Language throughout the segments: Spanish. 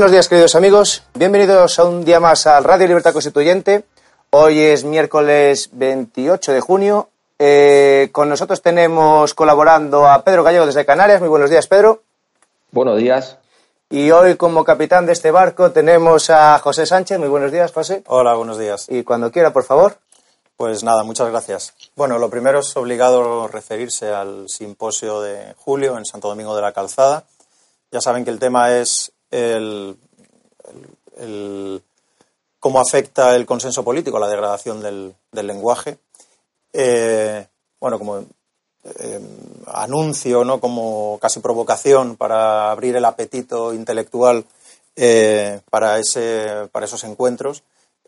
Buenos días, queridos amigos. Bienvenidos a un día más al Radio Libertad Constituyente. Hoy es miércoles 28 de junio. Eh, con nosotros tenemos colaborando a Pedro Gallego desde Canarias. Muy buenos días, Pedro. Buenos días. Y hoy, como capitán de este barco, tenemos a José Sánchez. Muy buenos días, José. Hola, buenos días. Y cuando quiera, por favor. Pues nada, muchas gracias. Bueno, lo primero es obligado referirse al simposio de julio en Santo Domingo de la Calzada. Ya saben que el tema es el, el, cómo afecta el consenso político a la degradación del, del lenguaje. Eh, bueno, como eh, anuncio, ¿no? como casi provocación para abrir el apetito intelectual eh, para, ese, para esos encuentros.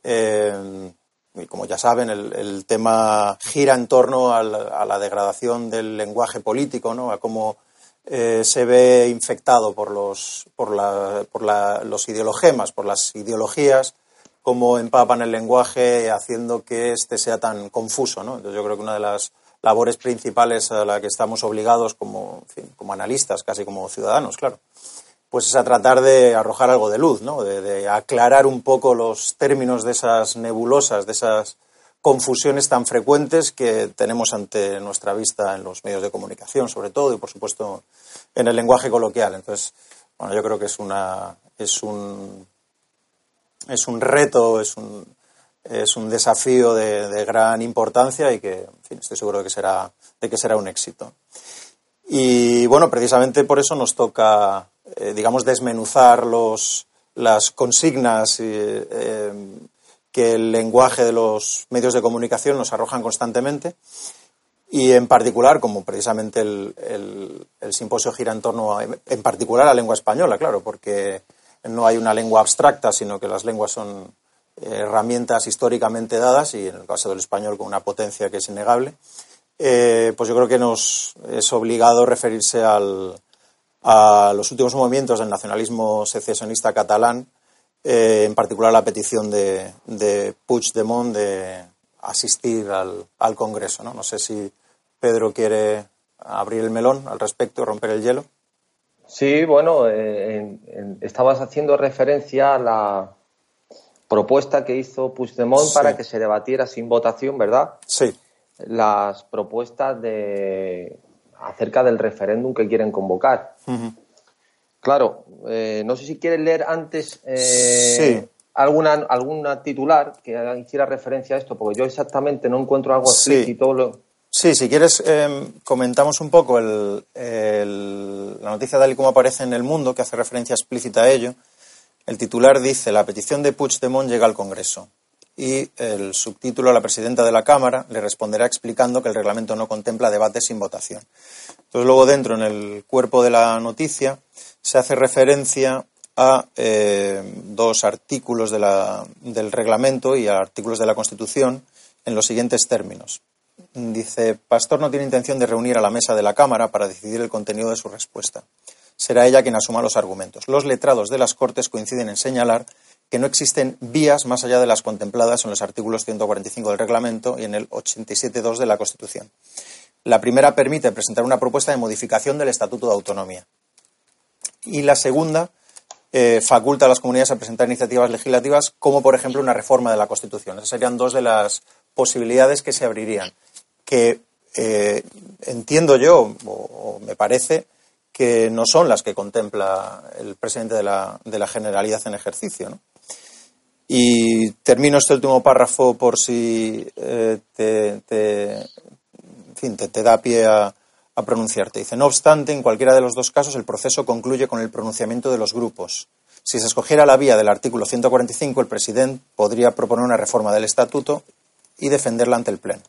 y como ya saben, el, tema gira en torno a la, a la degradación del lenguaje político, ¿no? a cómo eh, se ve infectado por los, por, la, por la, los ideologemas, por las ideologías, cómo empapan el lenguaje haciendo que éste sea tan confuso. ¿no? Entonces yo creo que una de las labores principales a la que estamos obligados como, como analistas, casi como ciudadanos, claro, pues es a tratar de arrojar algo de luz, ¿no? de aclarar un poco los términos de esas nebulosas, de esas confusiones tan frecuentes que tenemos ante nuestra vista en los medios de comunicación, sobre todo, y por supuesto en el lenguaje coloquial. Entonces, bueno, yo creo que es una es un es un reto, es un es un desafío de, gran importancia y que, fin, estoy seguro de que será de que será un éxito. Y bueno, precisamente por eso nos toca, eh, digamos, desmenuzar los las consignas eh, que el lenguaje de los medios de comunicación nos arrojan constantemente y en particular, como precisamente el, el, el, simposio gira en torno a, en particular a la lengua española, claro, porque no hay una lengua abstracta, sino que las lenguas son herramientas históricamente dadas y en el caso del español con una potencia que es innegable, eh, pues yo creo que nos es obligado referirse al, a los últimos movimientos del nacionalismo secesionista catalán, eh, en particular la petición de, de Puigdemont de asistir al, al Congreso. ¿no? no sé si Pedro quiere abrir el melón al respecto, romper el hielo. Sí, bueno, eh, en, en, estabas haciendo referencia a la propuesta que hizo Puigdemont sí. para que se debatiera sin votación, ¿verdad? Sí. Las propuestas de acerca del referéndum que quieren convocar. Uh -huh. Claro, eh, no sé si quieres leer antes eh, sí. alguna, alguna titular que hiciera referencia a esto, porque yo exactamente no encuentro algo explícito. Sí. Lo... Sí, si quieres, eh, comentamos un poco el, el, la noticia tal y como aparece en el mundo, que hace referencia explícita a ello. El titular dice: La petición de Puigdemont llega al Congreso. Y el subtítulo a la presidenta de la Cámara le responderá explicando que el reglamento no contempla debate sin votación. Entonces, luego, dentro, en el cuerpo de la noticia, se hace referencia a eh, dos artículos del reglamento y a artículos de la Constitución en los siguientes términos. Dice, Pastor no tiene intención de reunir a la mesa de la Cámara para decidir el contenido de su respuesta. Será ella quien asuma los argumentos. Los letrados de las Cortes coinciden en señalar que no existen vías más allá de las contempladas en los artículos 145 del reglamento y en el 87.2 de la Constitución. La primera permite presentar una propuesta de modificación del Estatuto de Autonomía. Y la segunda eh, faculta a las comunidades a presentar iniciativas legislativas, como por ejemplo una reforma de la Constitución. Esas serían dos de las posibilidades que se abrirían. Que eh, entiendo yo, o, me parece, que no son las que contempla el presidente de la, de la Generalidad en ejercicio. Y termino este último párrafo por si eh, te, fin, te, da pie a, a pronunciarte. Dice, no obstante, en cualquiera de los dos casos el proceso concluye con el pronunciamiento de los grupos. Si se escogiera la vía del artículo 145, el presidente podría proponer una reforma del estatuto y defenderla ante el Pleno.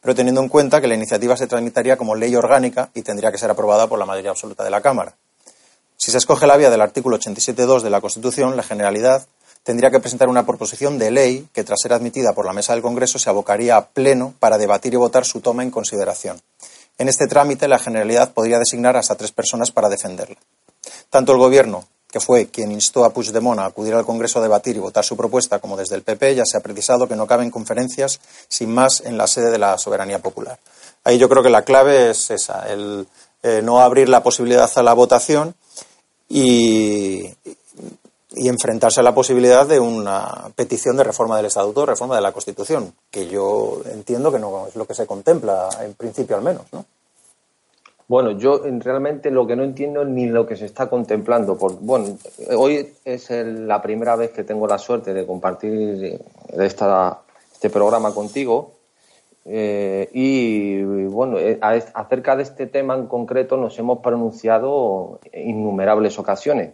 Pero teniendo en cuenta que la iniciativa se tramitaría como ley orgánica y tendría que ser aprobada por la mayoría absoluta de la Cámara. Si se escoge la vía del artículo 87.2 de la Constitución, la Generalidad tendría que presentar una proposición de ley que, tras ser admitida por la Mesa del Congreso, se abocaría a pleno para debatir y votar su toma en consideración. En este trámite, la Generalidad podría designar hasta tres personas para defenderla. Tanto el Gobierno, que fue quien instó a Puigdemont a acudir al Congreso a debatir y votar su propuesta, como desde el PP, ya se ha precisado que no caben conferencias sin más en la sede de la soberanía popular. Ahí yo creo que la clave es esa, el eh, no abrir la posibilidad a la votación y, y enfrentarse a la posibilidad de una petición de reforma del Estatuto, reforma de la Constitución, que yo entiendo que no es lo que se contempla, en principio al menos, ¿no? Bueno, yo realmente lo que no entiendo ni lo que se está contemplando. Por, bueno, hoy es la primera vez que tengo la suerte de compartir esta, este programa contigo. Eh, y bueno, eh, acerca de este tema en concreto nos hemos pronunciado en innumerables ocasiones.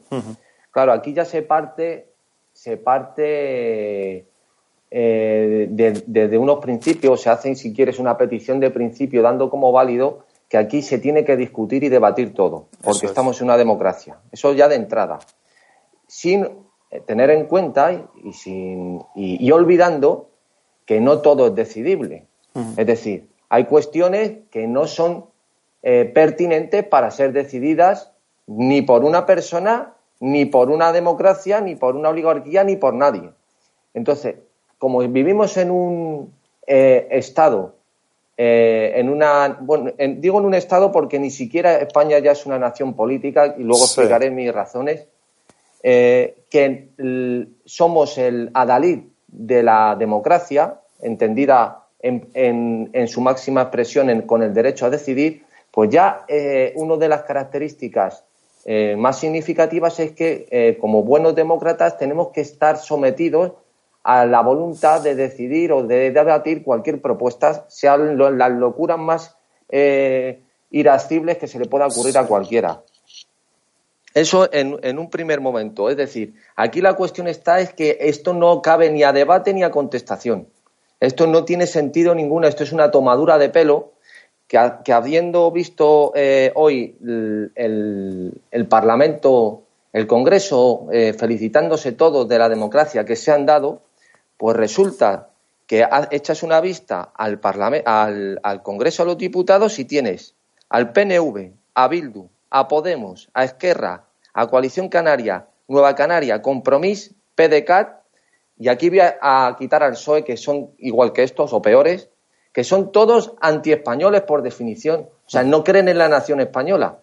Claro, aquí ya se parte, se parte eh, desde unos principios, se hace, si quieres, una petición de principio dando como válido que aquí se tiene que discutir y debatir todo, porque estamos en una democracia. Eso ya de entrada. Sin eh, tener en cuenta y, sin, y, olvidando que no todo es decidible. Es decir, hay cuestiones que no son eh, pertinentes para ser decididas ni por una persona ni por una democracia, ni por una oligarquía, ni por nadie. Entonces, como vivimos en un eh, Estado, eh, en una, bueno, digo en un Estado porque ni siquiera España ya es una nación política, y luego explicaré mis razones, eh, que somos el adalid de la democracia, entendida en, en, su máxima expresión con el derecho a decidir, pues ya una de las características eh, más significativas es que, eh, como buenos demócratas, tenemos que estar sometidos a la voluntad de decidir o de debatir cualquier propuesta, sean las locuras más eh, irascibles que se le pueda ocurrir a cualquiera. Eso en, en, un primer momento. Es decir, aquí la cuestión está es que esto no cabe ni a debate ni a contestación. Esto no tiene sentido ninguno. Esto es una tomadura de pelo que, habiendo visto eh, hoy el, Parlamento, el Congreso, eh, felicitándose todos de la democracia que se han dado, pues resulta que echas una vista al, al, al Congreso de los Diputados y tienes al PNV, a Bildu, a Podemos, a Esquerra, a Coalición Canaria, Nueva Canaria, Compromís, PDCAT, y aquí voy a, quitar al PSOE, que son igual que estos o peores, que son todos antiespañoles por definición. O sea, no creen en la nación española.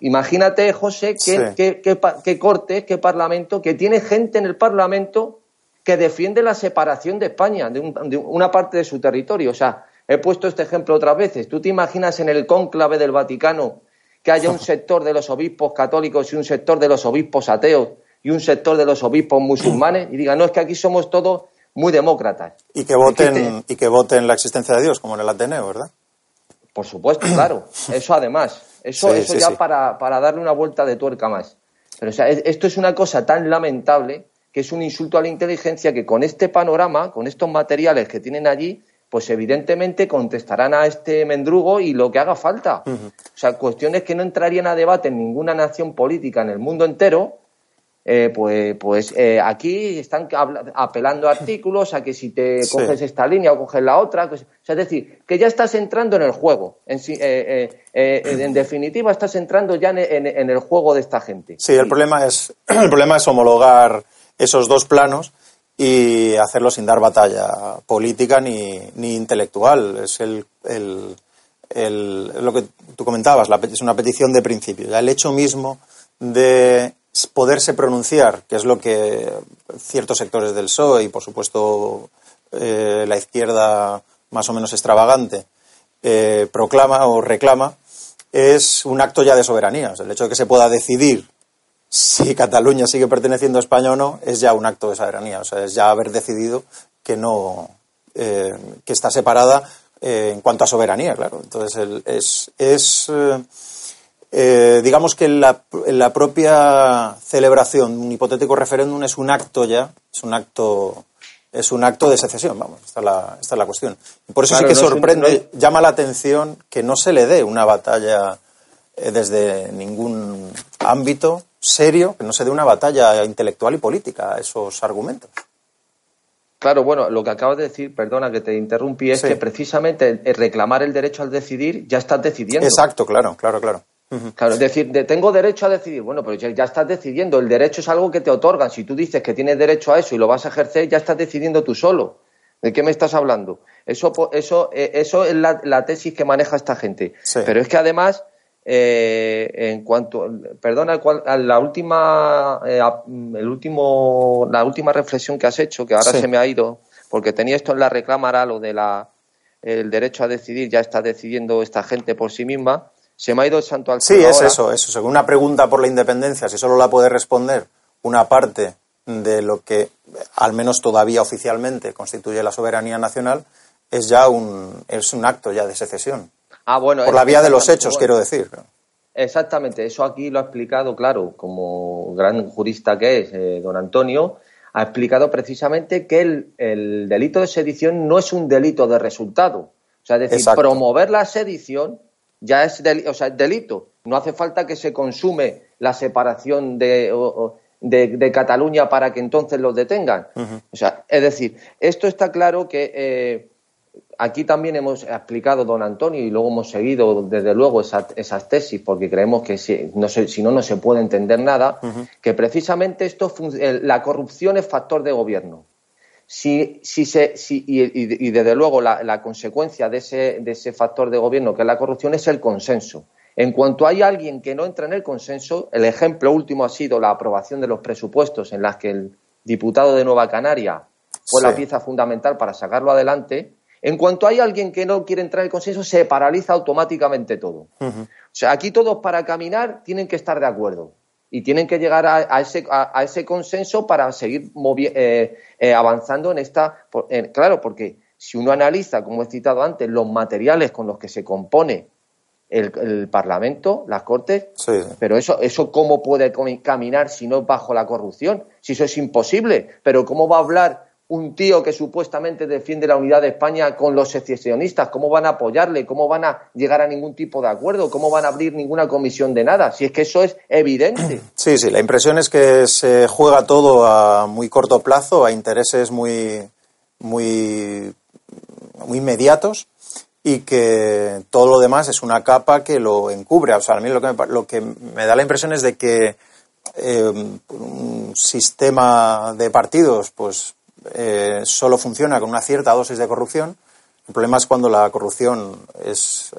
imagínate, José, qué, qué, corte, qué parlamento, que tiene gente en el parlamento que defiende la separación de España, de, una parte de su territorio. O sea, he puesto este ejemplo otras veces. ¿Tú te imaginas en el cónclave del Vaticano que haya un sector de los obispos católicos y un sector de los obispos ateos y un sector de los obispos musulmanes y digan, no, es que aquí somos todos muy demócratas. Y que voten, y que voten la existencia de Dios, como en el Ateneo, ¿verdad? Por supuesto, claro. Eso además. Eso, eso ya Para, para, darle una vuelta de tuerca más. Pero o sea, esto es una cosa tan lamentable que es un insulto a la inteligencia que con este panorama, con estos materiales que tienen allí, pues evidentemente contestarán a este mendrugo y lo que haga falta. O sea, cuestiones que no entrarían a debate en ninguna nación política en el mundo entero, eh, pues, pues eh, aquí están apelando artículos a que si te coges esta línea o coges la otra, pues, es decir, que ya estás entrando en el juego. En, eh, en definitiva, estás entrando ya en, el juego de esta gente. Sí, el problema es el problema es homologar esos dos planos y hacerlo sin dar batalla política ni, ni intelectual. Es el, el, el, lo que tú comentabas, la, es una petición de principio. Ya el hecho mismo de poderse pronunciar, que es lo que ciertos sectores del PSOE y, por supuesto, eh, la izquierda más o menos extravagante eh, proclama o reclama, es un acto ya de soberanía. el hecho de que se pueda decidir si Cataluña sigue perteneciendo a España o no es ya un acto de soberanía. O sea, es ya haber decidido que no, eh, que está separada eh, en cuanto a soberanía, claro. Entonces, es, es eh, digamos que la, la, propia celebración de un hipotético referéndum es un acto ya, es un acto, es un acto de secesión, vamos, esta es la, esta es la cuestión. Y por eso sí que sorprende, llama la atención que no se le dé una batalla eh, desde ningún ámbito serio, que no se dé una batalla intelectual y política a esos argumentos. Claro, bueno, lo que acabas de decir, perdona que te interrumpí, es que precisamente reclamar el derecho al decidir ya estás decidiendo. Exacto, claro, claro, claro. Claro, es decir, tengo derecho a decidir. Bueno, pero ya, estás decidiendo. El derecho es algo que te otorgan. Si tú dices que tienes derecho a eso y lo vas a ejercer, ya estás decidiendo tú solo. ¿De qué me estás hablando? Eso, eso, eh, eso es la, tesis que maneja esta gente. Pero es que además, eh, en cuanto, perdona, la última, eh, el último, la última reflexión que has hecho, que ahora se me ha ido, porque tenía esto en la recámara, lo de la, el derecho a decidir, ya está decidiendo esta gente por sí misma se me ha ido el santo al Sí, es eso, eso. Según una pregunta por la independencia, si solo la puede responder una parte de lo que, al menos todavía oficialmente, constituye la soberanía nacional, es ya un, es un acto ya de secesión. Ah, bueno. Por la vía de los hechos, quiero decir. Exactamente, eso aquí lo ha explicado, claro, como gran jurista que es eh, don Antonio, ha explicado precisamente que el, el, delito de sedición no es un delito de resultado. O sea, es decir, promover la sedición ya es, o sea, delito. No hace falta que se consume la separación de, de, Cataluña para que entonces los detengan. O sea, es decir, esto está claro que eh, aquí también hemos explicado, don Antonio, y luego hemos seguido, desde luego, esas tesis, porque creemos que si no, si no, no se puede entender nada, que precisamente esto, la corrupción es factor de gobierno. Si, si se, si, y, desde luego la, consecuencia de ese, de ese factor de gobierno que es la corrupción es el consenso. En cuanto hay alguien que no entra en el consenso, el ejemplo último ha sido la aprobación de los presupuestos en las que el diputado de Nueva Canaria fue la pieza fundamental para sacarlo adelante. En cuanto hay alguien que no quiere entrar en el consenso, se paraliza automáticamente todo. O sea, aquí todos para caminar tienen que estar de acuerdo y tienen que llegar a, ese, a, ese, consenso para seguir eh, eh, avanzando en esta. claro, porque si uno analiza, como he citado antes, los materiales con los que se compone el, Parlamento, las Cortes, pero eso, eso cómo puede caminar si no es bajo la corrupción, si eso es imposible, pero cómo va a hablar un tío que supuestamente defiende la unidad de España con los secesionistas, ¿cómo van a apoyarle? ¿Cómo van a llegar a ningún tipo de acuerdo? ¿Cómo van a abrir ninguna comisión de nada? Si es que eso es evidente. Sí, sí, la impresión es que se juega todo a muy corto plazo, a intereses muy, muy, muy inmediatos y que todo lo demás es una capa que lo encubre. O sea, a mí lo que me, da la impresión es de que eh, un sistema de partidos, pues eh, solo funciona con una cierta dosis de corrupción. El problema es cuando la corrupción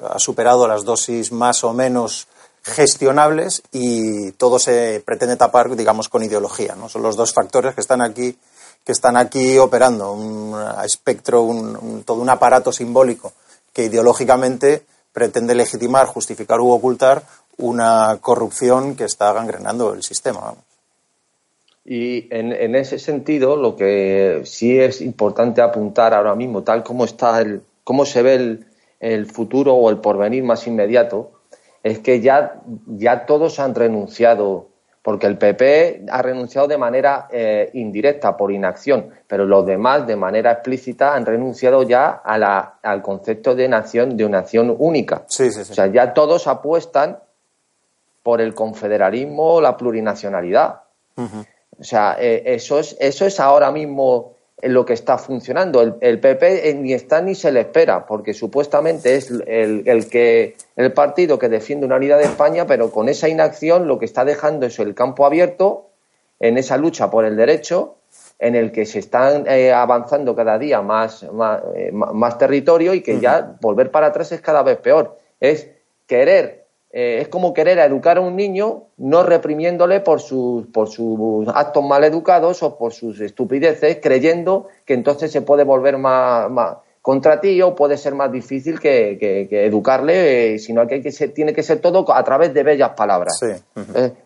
ha superado las dosis más o menos gestionables y todo se pretende tapar, digamos, con ideología. ¿no? Son los dos factores que están aquí, que están aquí operando, un espectro, todo un aparato simbólico que ideológicamente pretende legitimar, justificar u ocultar una corrupción que está gangrenando el sistema. Y en, ese sentido, lo que sí es importante apuntar ahora mismo, tal como está el, cómo se ve el, futuro o el porvenir más inmediato, es que ya, ya todos han renunciado, porque el PP ha renunciado de manera eh, indirecta, por inacción, pero los demás, de manera explícita, han renunciado ya a la, al concepto de nación, de una nación única. Sí, sí, sí. O sea, ya todos apuestan por el confederalismo, la plurinacionalidad. O sea, eh, eso, es, eso es ahora mismo lo que está funcionando. El, PP eh, ni está ni se le espera, porque supuestamente es el, el, que, el partido que defiende una unidad de España, pero con esa inacción lo que está dejando es el campo abierto en esa lucha por el derecho, en el que se están eh, avanzando cada día más, más, más territorio y que ya volver para atrás es cada vez peor. Es querer eh, es como querer educar a un niño no reprimiéndole por sus, por sus actos mal educados o por sus estupideces, creyendo que entonces se puede volver más, contra ti o puede ser más difícil que, educarle, eh, sino que, que tiene que ser todo a través de bellas palabras.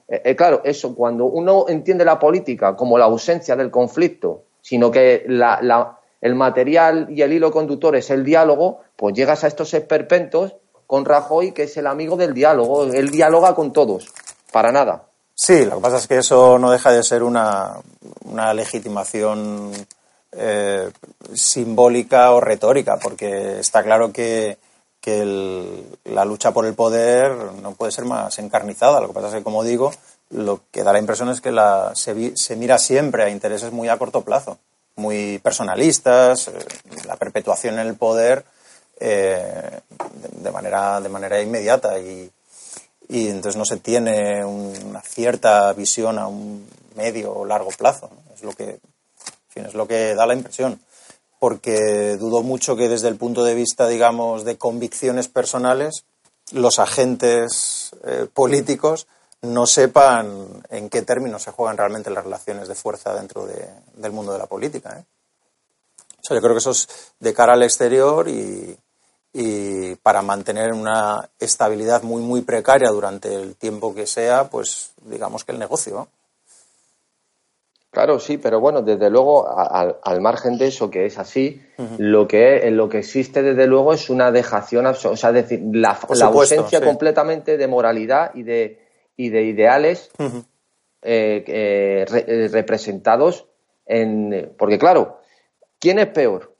Eh, claro, eso, cuando uno entiende la política como la ausencia del conflicto, sino que la, el material y el hilo conductor es el diálogo, pues llegas a estos esperpentos con Rajoy, que es el amigo del diálogo. Él dialoga con todos, para nada. Sí, lo que pasa es que eso no deja de ser una, una legitimación eh, simbólica o retórica, porque está claro que, que la lucha por el poder no puede ser más encarnizada. Lo que pasa es que, como digo, lo que da la impresión es que se, mira siempre a intereses muy a corto plazo, muy personalistas, eh, la perpetuación en el poder eh, de manera inmediata y, y entonces no se tiene una cierta visión a un medio o largo plazo. Es lo que, es lo que da la impresión. Porque dudo mucho que desde el punto de vista, digamos, de convicciones personales, los agentes eh, políticos no sepan en qué términos se juegan realmente las relaciones de fuerza dentro del mundo de la política. ¿eh? yo creo que eso es de cara al exterior y, y para mantener una estabilidad muy, muy precaria durante el tiempo que sea, pues digamos que el negocio. Claro, sí, pero bueno, desde luego, al, margen de eso que es así, lo que lo que existe desde luego es una dejación, o sea, es decir, la, ausencia completamente de moralidad y de, y de ideales eh, eh, representados en, porque claro, ¿quién es peor?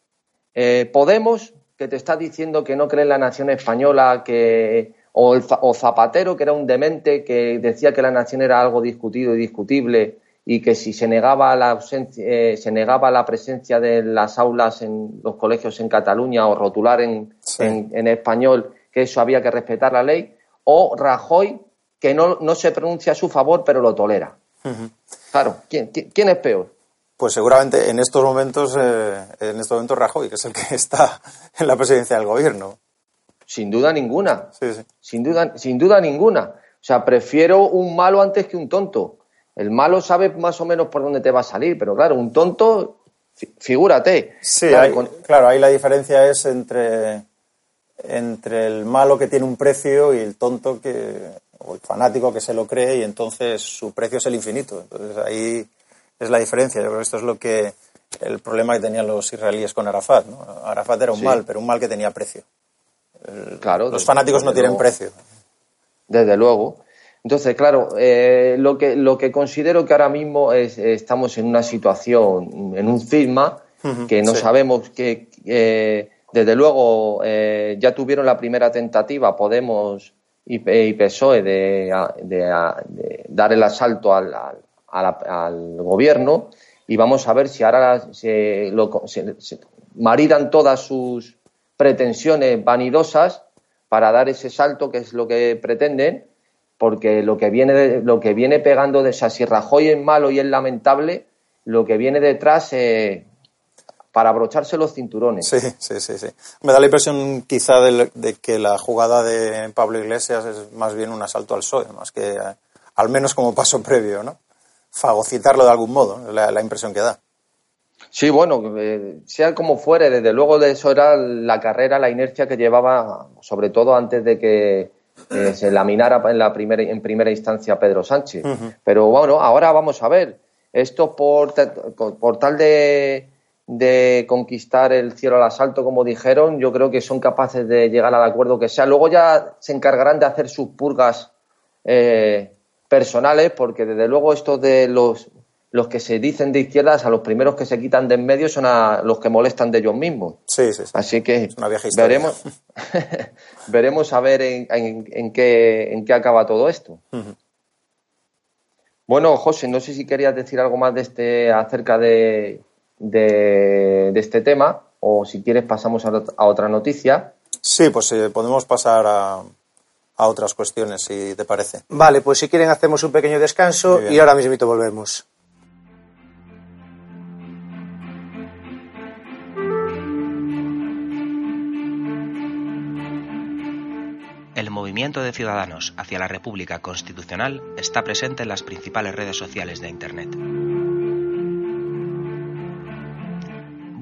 Eh, Podemos que te está diciendo que no cree en la nación española, que o, el, Zapatero, que era un demente, que decía que la nación era algo discutido y discutible y que si se negaba la ausencia, eh, se negaba la presencia de las aulas en los colegios en Cataluña o rotular en, en, español que eso había que respetar la ley, o Rajoy, que no, no se pronuncia a su favor pero lo tolera. Claro, ¿quién, ¿quién es peor? Pues seguramente en estos momentos, eh, en estos momentos Rajoy, que es el que está en la presidencia del gobierno. Sin duda ninguna. Sin duda, sin duda ninguna. O sea, prefiero un malo antes que un tonto. El malo sabe más o menos por dónde te va a salir, pero claro, un tonto, figúrate. Sí, claro, ahí la diferencia es entre, entre el malo que tiene un precio y el tonto que, o el fanático que se lo cree y entonces su precio es el infinito. Entonces ahí es la diferencia. Yo creo que esto es lo que el problema que tenían los israelíes con Arafat. ¿no? Arafat era un mal, pero un mal que tenía precio. claro, los fanáticos no tienen precio. Desde luego. Entonces, claro, eh, lo, que, lo que considero que ahora mismo es, estamos en una situación, en un cisma, que no sabemos que, desde luego, eh, ya tuvieron la primera tentativa, Podemos y, PSOE, de, dar el asalto al, al gobierno y vamos a ver si ahora se, maridan todas sus pretensiones vanidosas para dar ese salto que es lo que pretenden, porque lo que viene, lo que viene pegando de esa si Rajoy es malo y es lamentable, lo que viene detrás eh, para abrocharse los cinturones. Sí, sí, sí, sí. Me da la impresión quizá de, que la jugada de Pablo Iglesias es más bien un asalto al PSOE, más que al menos como paso previo, ¿no? Fagocitarlo de algún modo, la, la impresión que da. Sí, bueno, eh, sea como fuere, desde luego de eso era la carrera, la inercia que llevaba, sobre todo antes de que eh, se laminara en, la primera, en primera instancia Pedro Sánchez. Pero bueno, ahora vamos a ver. Esto por, por tal de, de, conquistar el cielo al asalto, como dijeron, yo creo que son capaces de llegar al acuerdo que sea. Luego ya se encargarán de hacer sus purgas eh, personales, porque desde luego estos de los, los que se dicen de izquierdas, a los primeros que se quitan de en medio son a los que molestan de ellos mismos. Sí, sí, Así que veremos, veremos a ver en, en, qué, en qué acaba todo esto. Bueno, José, no sé si querías decir algo más de este acerca de, de, este tema o si quieres pasamos a, otra noticia. Sí, pues eh, podemos pasar a, a otras cuestiones, si te parece. Vale, pues si quieren hacemos un pequeño descanso y ahora mismo volvemos. El movimiento de ciudadanos hacia la República Constitucional está presente en las principales redes sociales de Internet.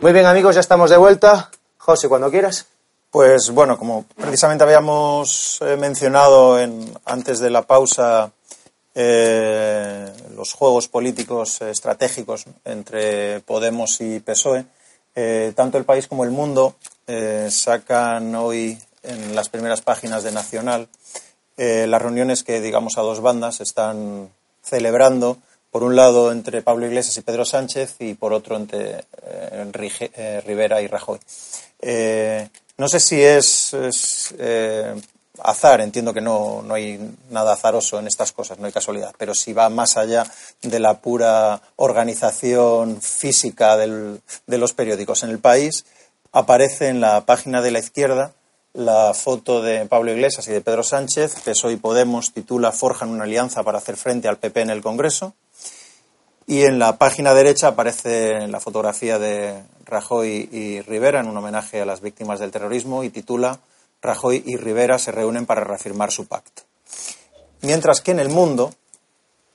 Muy bien amigos, ya estamos de vuelta. José, cuando quieras. Pues bueno, como precisamente habíamos eh, mencionado en, antes de la pausa, eh, los juegos políticos estratégicos entre Podemos y PSOE, eh, tanto el país como el mundo sacan hoy en las primeras páginas de Nacional las reuniones que, digamos, a dos bandas están celebrando por un lado entre Pablo Iglesias y Pedro Sánchez y por otro entre eh, Rivera y Rajoy. Eh, no sé si es, eh, azar, entiendo que no, no, hay nada azaroso en estas cosas, no hay casualidad, pero si va más allá de la pura organización física de los periódicos en el país, aparece en la página de la izquierda la foto de Pablo Iglesias y de Pedro Sánchez, PSOE y Podemos titula Forjan una alianza para hacer frente al PP en el Congreso. Y en la página derecha aparece la fotografía de Rajoy y Rivera en un homenaje a las víctimas del terrorismo y titula Rajoy y Rivera se reúnen para reafirmar su pacto. Mientras que en el mundo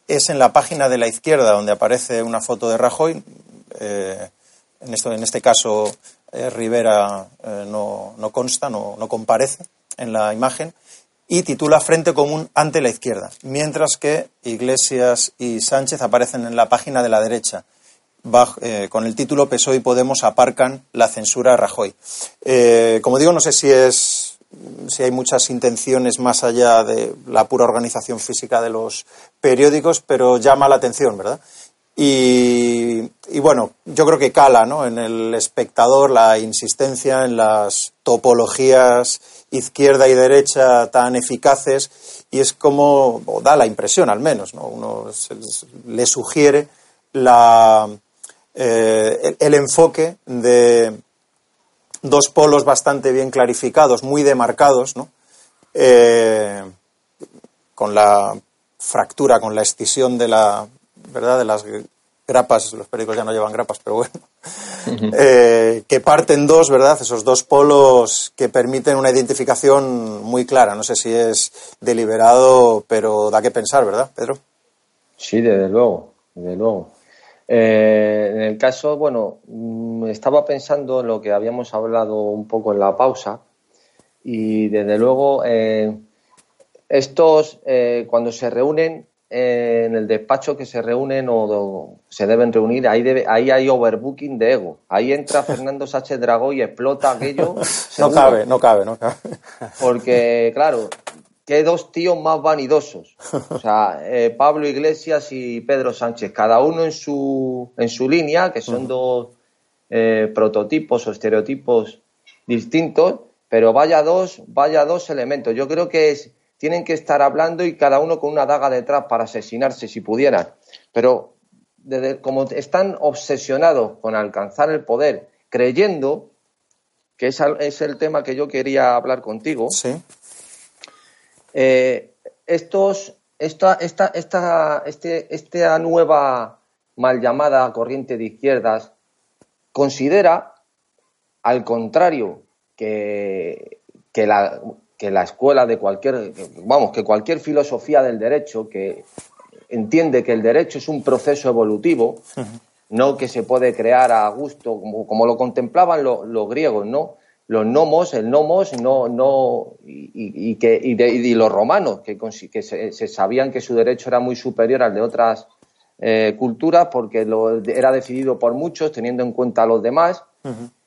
es en la página de la izquierda donde aparece una foto de Rajoy. Eh, en, esto, en este caso, eh, Rivera eh, no, no, consta, no, no comparece en la imagen y titula Frente Común ante la izquierda, mientras que Iglesias y Sánchez aparecen en la página de la derecha. Eh, con el título PSOE y Podemos aparcan la censura a Rajoy. Eh, como digo, no sé si es si hay muchas intenciones más allá de la pura organización física de los periódicos, pero llama la atención, ¿verdad? Y, y, bueno, yo creo que cala ¿no? en el espectador la insistencia en las topologías izquierda y derecha tan eficaces y es como, o da la impresión al menos, ¿no? uno le sugiere la, eh, el, enfoque de dos polos bastante bien clarificados, muy demarcados, ¿no? Eh, con la fractura, con la escisión de la verdad de las grapas, los periódicos ya no llevan grapas, pero bueno, eh, que parten dos, ¿verdad? Esos dos polos que permiten una identificación muy clara. No sé si es deliberado, pero da que pensar, ¿verdad, Pedro? Sí, desde luego, desde luego. Eh, en el caso, bueno, mm, estaba pensando en lo que habíamos hablado un poco en la pausa y desde luego eh, estos cuando se reúnen en el despacho que se reúnen o se deben reunir, ahí, debe, ahí hay overbooking de ego. Ahí entra Fernando Sánchez Dragó y explota aquello. no cabe, no cabe, no cabe. Porque, claro, qué dos tíos más vanidosos. O sea, eh, Pablo Iglesias y Pedro Sánchez, cada uno en su, en su línea, que son dos eh, prototipos o estereotipos distintos, pero vaya dos, vaya dos elementos. Yo creo que es tienen que estar hablando y cada uno con una daga detrás para asesinarse si pudieran. Pero como están obsesionados con alcanzar el poder, creyendo que es, es el tema que yo quería hablar contigo, sí. Eh, estos, esta, esta, esta, este, esta nueva mal llamada corriente de izquierdas considera, al contrario, que, que la, que la escuela de cualquier, vamos, que cualquier filosofía del derecho que entiende que el derecho es un proceso evolutivo, no que se puede crear a gusto, como, lo contemplaban los griegos, ¿no? Los nomos, el nomos, no, no, y, que, y, los romanos, que, que se, sabían que su derecho era muy superior al de otras eh, culturas porque lo, era decidido por muchos, teniendo en cuenta a los demás.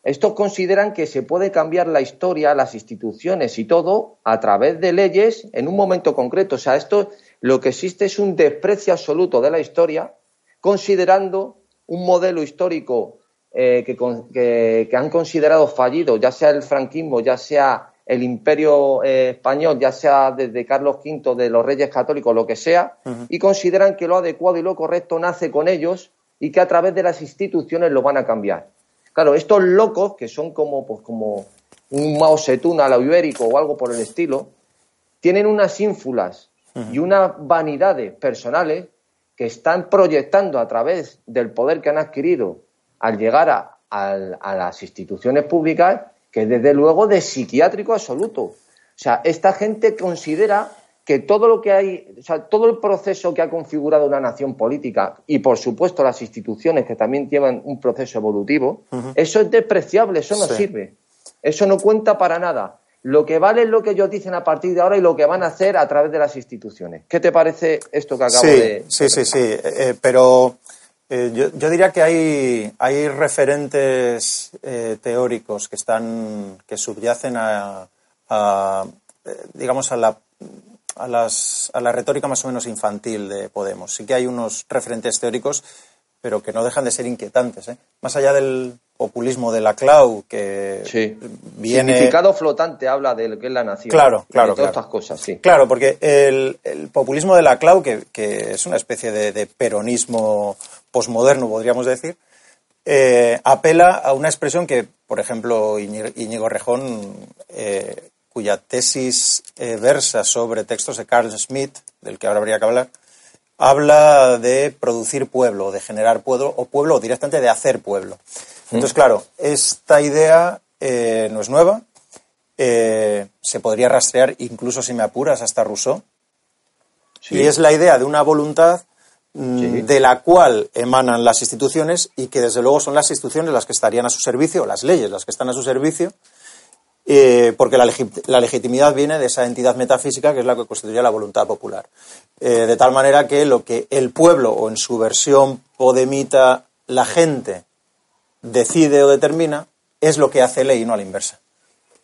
Estos consideran que se puede cambiar la historia, las instituciones y todo a través de leyes en un momento concreto. O sea, esto lo que existe es un desprecio absoluto de la historia considerando un modelo histórico eh, que, han considerado fallido, ya sea el franquismo, ya sea el imperio eh, español, ya sea desde Carlos V, de los reyes católicos, lo que sea, y consideran que lo adecuado y lo correcto nace con ellos y que a través de las instituciones lo van a cambiar. Claro, estos locos, que son como, pues, como un Mao Zedong a la ibérico o algo por el estilo, tienen unas ínfulas y unas vanidades personales que están proyectando a través del poder que han adquirido al llegar a, a las instituciones públicas, que desde luego de psiquiátrico absoluto. O sea, esta gente considera que todo lo que hay, o sea, todo el proceso que ha configurado una nación política y, por supuesto, las instituciones que también llevan un proceso evolutivo, eso es despreciable, eso no sirve. Eso no cuenta para nada. Lo que vale es lo que ellos dicen a partir de ahora y lo que van a hacer a través de las instituciones. ¿Qué te parece esto que acabo de.? Sí, sí, sí. Eh, eh, pero eh, yo, diría que hay, hay referentes teóricos que están que subyacen a, a digamos a la a, las, a la retórica más o menos infantil de Podemos. Sí que hay unos referentes teóricos, pero que no dejan de ser inquietantes. ¿eh? Más allá del populismo de la CLAU, que sí. viene... Significado flotante habla de lo que es la nación. Claro, claro. De todas estas cosas, sí. Claro, porque el, el populismo de la CLAU, que, que es una especie de, de peronismo posmoderno, podríamos decir, eh, apela a una expresión que, por ejemplo, Íñigo Rejón eh, cuya tesis eh, versa sobre textos de Carl Smith, del que ahora habría que hablar, habla de producir pueblo, de generar pueblo, o pueblo, o directamente de hacer pueblo. Entonces, claro, esta idea eh, no es nueva, eh, se podría rastrear, incluso si me apuras, hasta Rousseau, y es la idea de una voluntad mm, de la cual emanan las instituciones y que desde luego son las instituciones las que estarían a su servicio, las leyes las que están a su servicio, eh, porque la, legitimidad viene de esa entidad metafísica que es la que constituye la voluntad popular. Eh, de tal manera que lo que el pueblo, o en su versión podemita, la gente, decide o determina, es lo que hace ley, no a la inversa.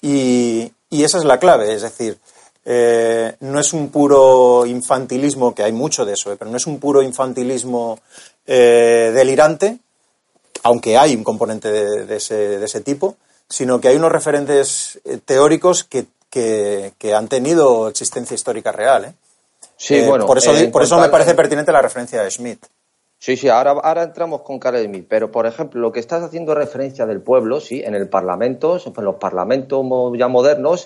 Y, esa es la clave, es decir, eh, no es un puro infantilismo, que hay mucho de eso, pero no es un puro infantilismo delirante, aunque hay un componente de ese tipo, sino que hay unos referentes eh, teóricos que, que, han tenido existencia histórica real. ¿eh? Sí, eh, bueno. Por eso, por eso me parece pertinente la referencia de Schmidt. Sí, sí, ahora, ahora entramos con Carl Schmitt, pero por ejemplo, lo que estás haciendo referencia del pueblo, sí, en el Parlamento, en los parlamentos ya modernos,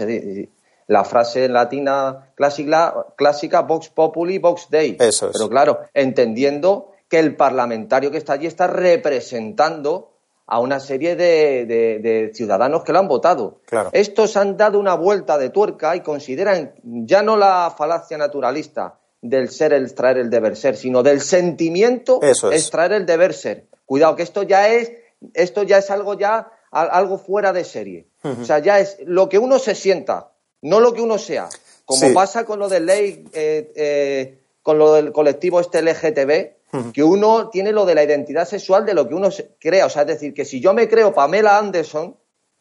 la frase latina clásica, clásica Vox Populi, Vox Dei. Eso es. Pero claro, entendiendo que el parlamentario que está allí está representando a una serie de, ciudadanos que lo han votado. Estos han dado una vuelta de tuerca y consideran ya no la falacia naturalista del ser el extraer el deber ser, sino del sentimiento extraer el deber ser. Cuidado, que esto ya es, esto ya es algo ya algo fuera de serie. O sea, ya es lo que uno se sienta, no lo que uno sea. Como pasa con lo de ley, eh, eh, con lo del colectivo este LGTB, que uno tiene lo de la identidad sexual de lo que uno crea. O sea, es decir, que si yo me creo Pamela Anderson,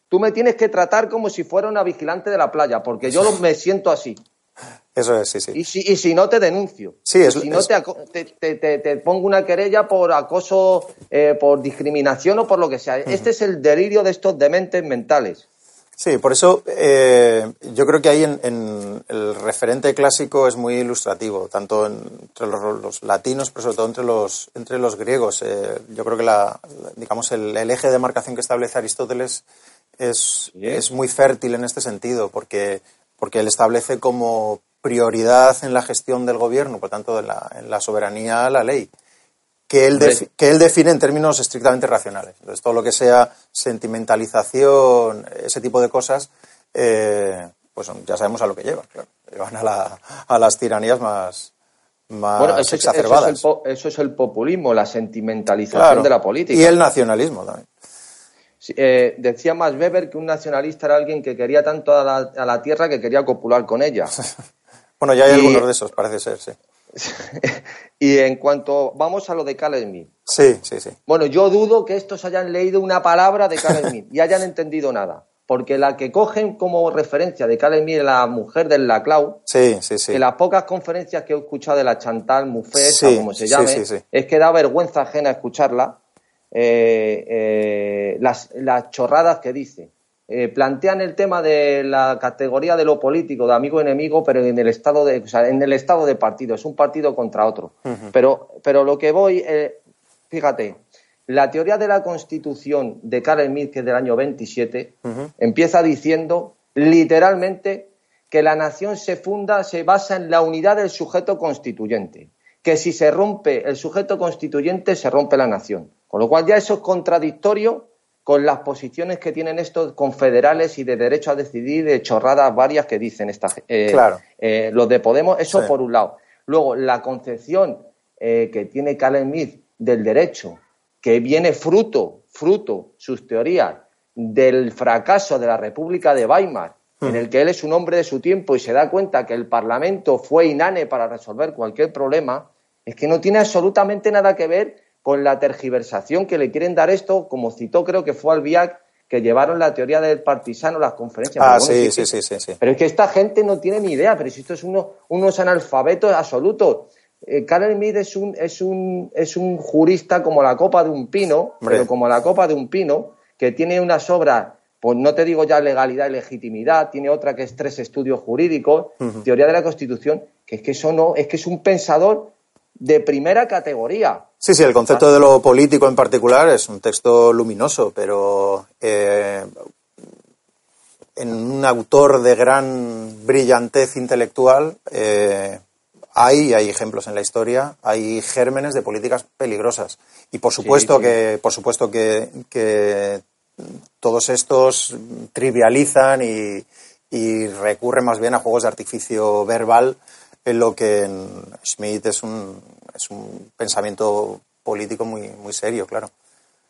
tú me tienes que tratar como si fuera una vigilante de la playa, porque yo me siento así. Eso es, sí, sí. Y si, y si no, te denuncio. Sí, es, si no, te, te, pongo una querella por acoso, eh, por discriminación o por lo que sea. Este es el delirio de estos dementes mentales. Sí, por eso eh, yo creo que ahí en, el referente clásico es muy ilustrativo, tanto entre los, latinos, pero sobre todo entre los, entre los griegos. Eh, yo creo que la, digamos el, eje de marcación que establece Aristóteles es, es muy fértil en este sentido, porque, porque él establece como prioridad en la gestión del gobierno, por tanto, en la, en la soberanía la ley que él, que él define en términos estrictamente racionales. Entonces, todo lo que sea sentimentalización, ese tipo de cosas, eh, pues ya sabemos a lo que llevan, claro. Llevan a, la, a las tiranías más, más bueno, eso exacerbadas. Es, eso, es el, populismo, la sentimentalización de la política. Y el nacionalismo también. Eh, decía más Weber que un nacionalista era alguien que quería tanto a la, a la tierra que quería copular con ella. bueno, ya hay algunos de esos, parece ser, sí. y en cuanto vamos a lo de Carl Smith. Sí, sí, sí. Bueno, yo dudo que estos hayan leído una palabra de Carl Smith y hayan entendido nada. porque la que cogen como referencia de Karen Mir, la mujer del Laclau, sí, sí, sí. que las pocas conferencias que he escuchado de la Chantal Mouffe, como se llame, es que da vergüenza ajena escucharla, eh, eh, las, las, chorradas que dice. Eh, plantean el tema de la categoría de lo político, de amigo-enemigo, pero en el estado de, o sea, en el estado de partido, es un partido contra otro. pero, pero lo que voy, fíjate, la teoría de la Constitución de Karl es del año 27, empieza diciendo literalmente que la nación se funda, se basa en la unidad del sujeto constituyente, que si se rompe el sujeto constituyente, se rompe la nación. Con lo cual ya eso es contradictorio con las posiciones que tienen estos confederales y de derecho a decidir, de chorradas varias que dicen esta, eh, eh, los de Podemos, eso por un lado. Luego, la concepción eh, que tiene Smith del derecho que viene fruto, fruto, sus teorías, del fracaso de la República de Weimar, en el que él es un hombre de su tiempo y se da cuenta que el Parlamento fue inane para resolver cualquier problema, es que no tiene absolutamente nada que ver con la tergiversación que le quieren dar esto, como citó creo que fue Albiac, que llevaron la teoría del partisano a las conferencias. Ah, sí, sí, sí, sí, Pero es que esta gente no tiene ni idea, pero si esto es uno, unos analfabetos absolutos. Eh, Karel Mead es un, es, un, es un jurista como la copa de un pino, pero como la copa de un pino, que tiene unas obras, pues no te digo ya legalidad y legitimidad, tiene otra que es tres estudios jurídicos, teoría de la Constitución, que es que eso no, es que es un pensador de primera categoría. Sí, sí, el concepto de lo político en particular es un texto luminoso, pero eh, en un autor de gran brillantez intelectual eh, hay, hay ejemplos en la historia, hay gérmenes de políticas peligrosas. Y por supuesto que, por supuesto que, todos estos trivializan y, recurren más bien a juegos de artificio verbal, en lo que en Schmidt es un, es un pensamiento político muy, muy serio, claro.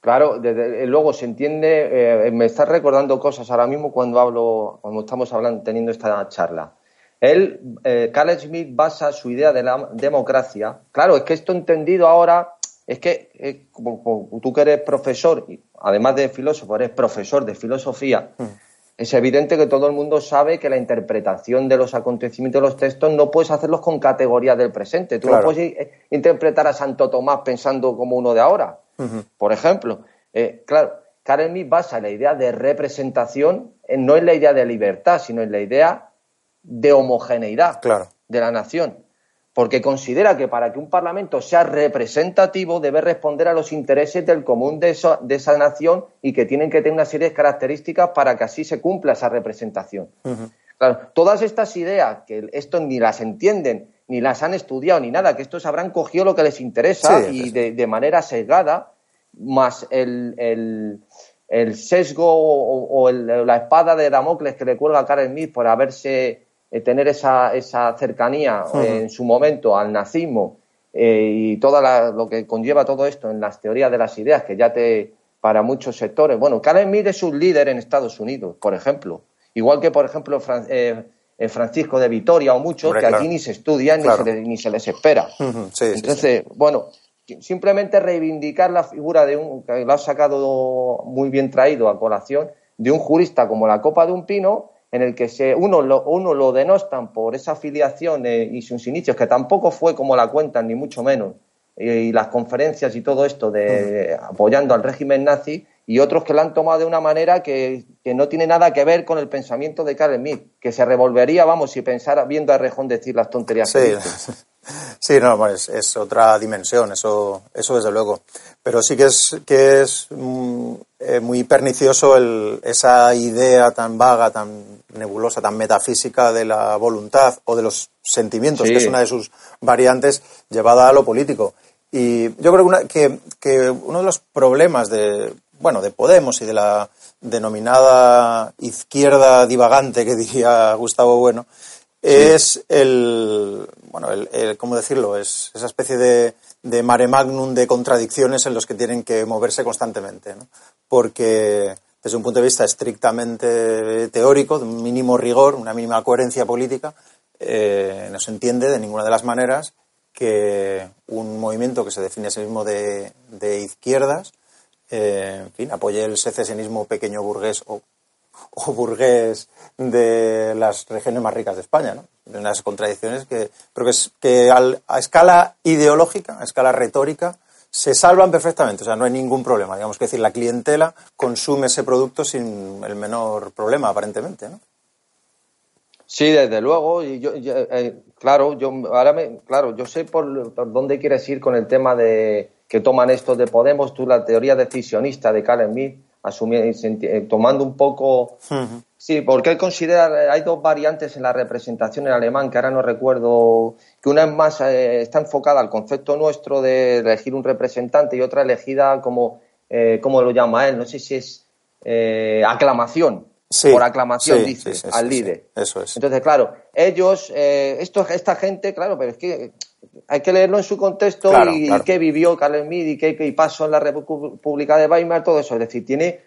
Claro, desde, luego se entiende, eh, me estás recordando cosas ahora mismo cuando hablo, cuando estamos hablando, teniendo esta charla. Él, eh, Carl Schmitt basa su idea de la democracia. Claro, es que esto entendido ahora, es que eh, como, tú que eres profesor, además de filósofo, eres profesor de filosofía, mm. Es evidente que todo el mundo sabe que la interpretación de los acontecimientos de los textos no puedes hacerlos con categoría del presente. Tú no puedes eh, interpretar a Santo Tomás pensando como uno de ahora. Por ejemplo, eh, claro, Carl Schmitt basa la idea de representación no en la idea de libertad, sino en la idea de homogeneidad de la nación, porque considera que para que un Parlamento sea representativo debe responder a los intereses del común de, esa nación y que tienen que tener una serie de características para que así se cumpla esa representación. todas estas ideas, que esto ni las entienden, ni las han estudiado, ni nada, que estos habrán cogido lo que les interesa y de, manera sesgada, más el, sesgo o, la espada de Damocles que le cuelga a Karen Smith por haberse eh, tener esa, esa cercanía eh, en su momento al nazismo eh, y todo lo que conlleva todo esto en las teorías de las ideas, que ya te, para muchos sectores, bueno, Karen Mead es un líder en Estados Unidos, por ejemplo, igual que, por ejemplo, Francisco de Vitoria o muchos, que aquí ni se estudian ni, se les, espera. Entonces, bueno, simplemente reivindicar la figura de un, que lo ha sacado muy bien traído a colación, de un jurista como la copa de un pino, en el que se, uno, lo, uno lo denostan por esa afiliación eh, y sus inicios, que tampoco fue como la cuentan, ni mucho menos, y, las conferencias y todo esto de apoyando al régimen nazi, y otros que la han tomado de una manera que, no tiene nada que ver con el pensamiento de Karl Smith, que se revolvería, vamos, si pensara viendo a Rejón decir las tonterías sí. Sí, no, es, otra dimensión, eso, eso desde luego. Pero sí que es, que es mm, eh, muy pernicioso el, esa idea tan vaga, tan nebulosa, tan metafísica de la voluntad o de los sentimientos, que es una de sus variantes, llevada a lo político. Y yo creo que, que, uno de los problemas de, bueno, de Podemos y de la denominada izquierda divagante que diría Gustavo Bueno, es el, bueno, el, ¿cómo decirlo? Es esa especie de, mare magnum de contradicciones en los que tienen que moverse constantemente. Porque desde un punto de vista estrictamente teórico, de un mínimo rigor, una mínima coherencia política, eh, no se entiende de ninguna de las maneras que un movimiento que se define a sí mismo de, de izquierdas, eh, en fin, apoye el secesionismo pequeño burgués o o burgués de las regiones más ricas de España, ¿no? Unas contradicciones que, pero que, es, que a escala ideológica, a escala retórica, se salvan perfectamente, o sea, no hay ningún problema. Digamos que decir, la clientela consume ese producto sin el menor problema, aparentemente, ¿no? Sí, desde luego. Y yo, eh, claro, yo ahora me, claro, yo sé por, dónde quieres ir con el tema de que toman estos de Podemos. Tú la teoría decisionista de Karen Smith, eh, tomando un poco, sí, porque él considera hay dos variantes en la representación en alemán que ahora no recuerdo, que una es más eh, está enfocada al concepto nuestro de elegir un representante y otra elegida como, ¿cómo lo llama él? No sé si es aclamación por aclamación, dice, al líder. eso es. Entonces, claro, ellos, eh, esto, esta gente, claro, pero es que hay que leerlo en su contexto y, qué vivió Carlos Mid y qué, pasó en la República de Weimar, todo eso. Es decir, tiene,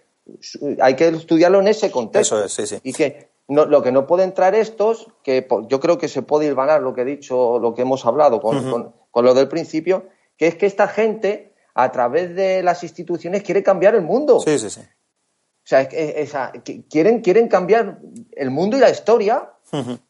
hay que estudiarlo en ese contexto. Eso es, sí, sí. Y que no, lo que no puede entrar estos, que yo creo que se puede hilvanar lo que he dicho, lo que hemos hablado con, con lo del principio, que es que esta gente, a través de las instituciones, quiere cambiar el mundo. Sí, sí, sí. O sea, quieren, quieren cambiar el mundo y la historia.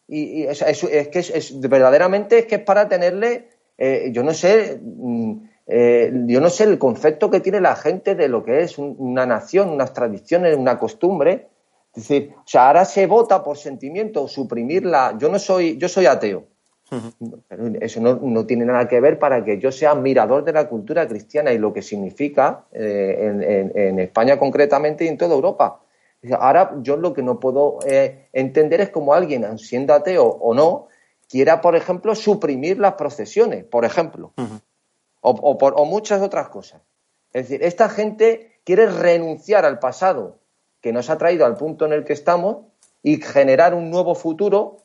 Y, es, que es, verdaderamente es que es para tenerle, eh, yo no sé, mm, eh, yo no sé el concepto que tiene la gente de lo que es una nación, unas tradiciones, una costumbre. Es decir, o sea, ahora se vota por sentimiento, suprimirla. Yo no soy, yo soy ateo. Pero eso no, tiene nada que ver para que yo sea admirador de la cultura cristiana y lo que significa eh, en, España concretamente y en toda Europa. Ahora yo lo que no puedo eh, entender es cómo alguien, siendo ateo o no, quiera, por ejemplo, suprimir las procesiones, por ejemplo, o, por, o muchas otras cosas. Es decir, esta gente quiere renunciar al pasado que nos ha traído al punto en el que estamos y generar un nuevo futuro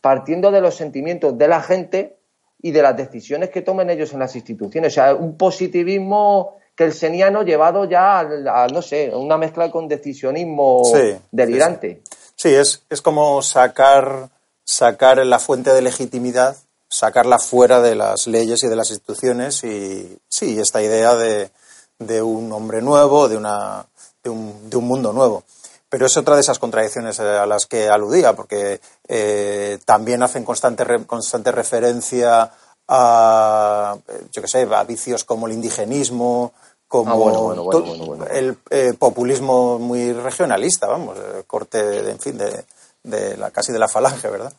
partiendo de los sentimientos de la gente y de las decisiones que tomen ellos en las instituciones. O sea, un positivismo que el seniano llevado ya a, no sé, una mezcla con decisionismo delirante. Sí, es, es, como sacar, sacar la fuente de legitimidad, sacarla fuera de las leyes y de las instituciones y sí, esta idea de, de un hombre nuevo, de, una, de, un, de un mundo nuevo. Pero es otra de esas contradicciones eh, a las que aludía, porque eh, también hacen constante, constante referencia a, yo qué sé, a vicios como el indigenismo, como ah, el eh, populismo muy regionalista, vamos, corte, de, en fin, de, la, casi de la falange, ¿verdad?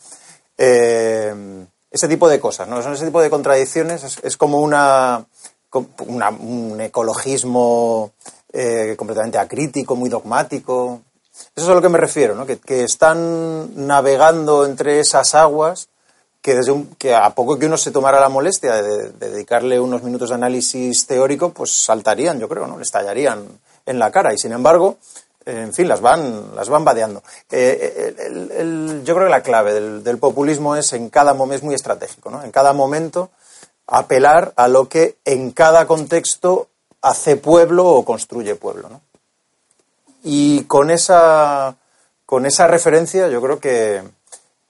ese tipo de cosas, ¿no? Son ese tipo de contradicciones, es, como una, un ecologismo completamente acrítico, muy dogmático, eso es a lo que me refiero, ¿no? que, están navegando entre esas aguas que, desde que a poco que uno se tomara la molestia de, dedicarle unos minutos de análisis teórico, pues saltarían, yo creo, ¿no? le estallarían en la cara. Y sin embargo, en fin, las van, las van vadeando. Eh, yo creo que la clave del, populismo es en cada momento, es muy estratégico, ¿no? En cada momento apelar a lo que en cada contexto hace pueblo o construye pueblo, ¿no? Y con esa, con esa referencia yo creo que,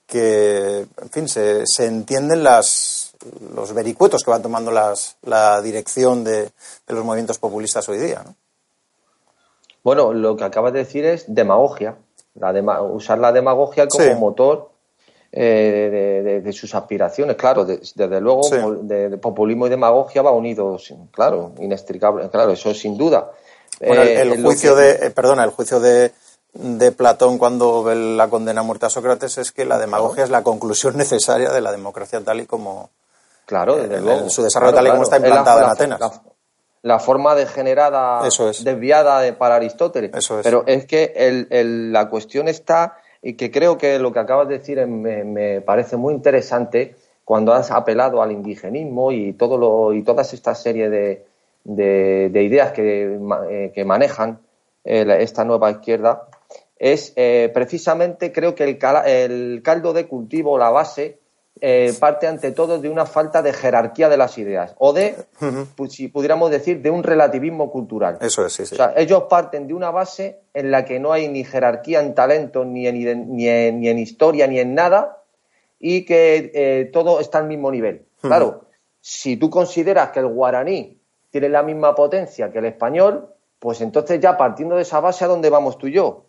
que en fin, se, se entienden las, los vericuetos que van tomando las, la dirección de, de, los movimientos populistas hoy día. ¿no? Bueno, lo que acabas de decir es demagogia, la usar la demagogia como motor eh, de, sus aspiraciones. Claro, desde luego, de, populismo y demagogia va unidos, claro, inextricable, claro, eso sin duda. Bueno, el, eh, juicio de, eh, perdona, el juicio de, de Platón cuando ve la condena a muerte a Sócrates es que la demagogia es la conclusión necesaria de la democracia tal y como claro desde su desarrollo tal y como está implantada en Atenas. la, forma degenerada desviada para Aristóteles. Eso es. pero es que el, la cuestión está y que creo que lo que acabas de decir me, me, parece muy interesante cuando has apelado al indigenismo y todo lo y todas esta serie de, de, ideas que, eh, que manejan eh, esta nueva izquierda es eh, precisamente creo que el, el, caldo de cultivo, la base, parte ante todo de una falta de jerarquía de las ideas o de, pues, si pudiéramos decir, de un relativismo cultural. Eso es, sí, sí. O sea, ellos parten de una base en la que no hay ni jerarquía en talento, ni en, ni en, ni en historia, ni en nada, y que todo está al mismo nivel. Claro, si tú consideras que el guaraní tiene la misma potencia que el español, pues entonces ya partiendo de esa base, ¿a dónde vamos tú y yo?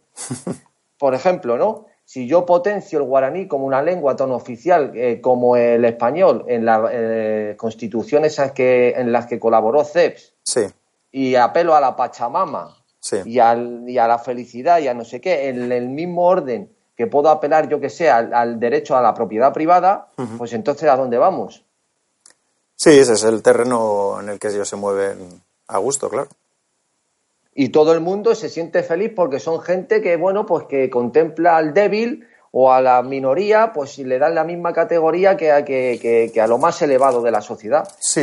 Por ejemplo, ¿no? Si yo potencio el guaraní como una lengua tan oficial eh, como el español en las eh, constituciones que, en las que colaboró CEPS y apelo a la Pachamama y, al, y, a la felicidad y a no sé qué, en el mismo orden que puedo apelar, yo que sé, al, derecho a la propiedad privada, pues entonces ¿a dónde vamos? Sí, ese es el terreno en el que ellos se mueven a gusto, claro. Y todo el mundo se siente feliz porque son gente que, bueno, pues que contempla al débil o a la minoría, pues si le dan la misma categoría que a, que, a lo más elevado de la sociedad. Sí,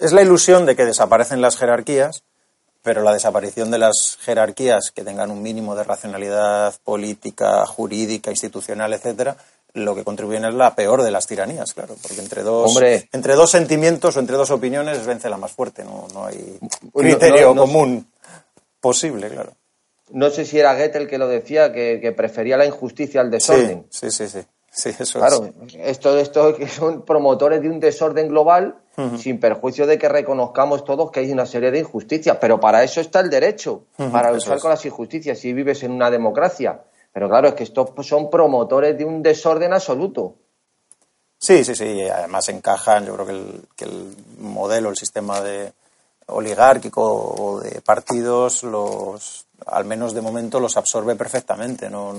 es la ilusión de que desaparecen las jerarquías, pero la desaparición de las jerarquías que tengan un mínimo de racionalidad política, jurídica, institucional, etcétera, lo que contribuyen es la peor de las tiranías, claro, porque entre dos, entre dos sentimientos o entre dos opiniones vence la más fuerte, no, no hay criterio común posible, claro. No sé si era Goethe el que lo decía, que, prefería la injusticia al desorden. Sí, sí, sí. sí. eso claro, esto, esto que son promotores de un desorden global sin perjuicio de que reconozcamos todos que hay una serie de injusticias, pero para eso está el derecho, para luchar con las injusticias si vives en una democracia. Pero claro, es que estos son promotores de un desorden absoluto. Sí, sí, sí, además encajan, yo creo que el, que el modelo, el sistema de oligárquico o de partidos, los, al menos de momento, los absorbe perfectamente. ¿no?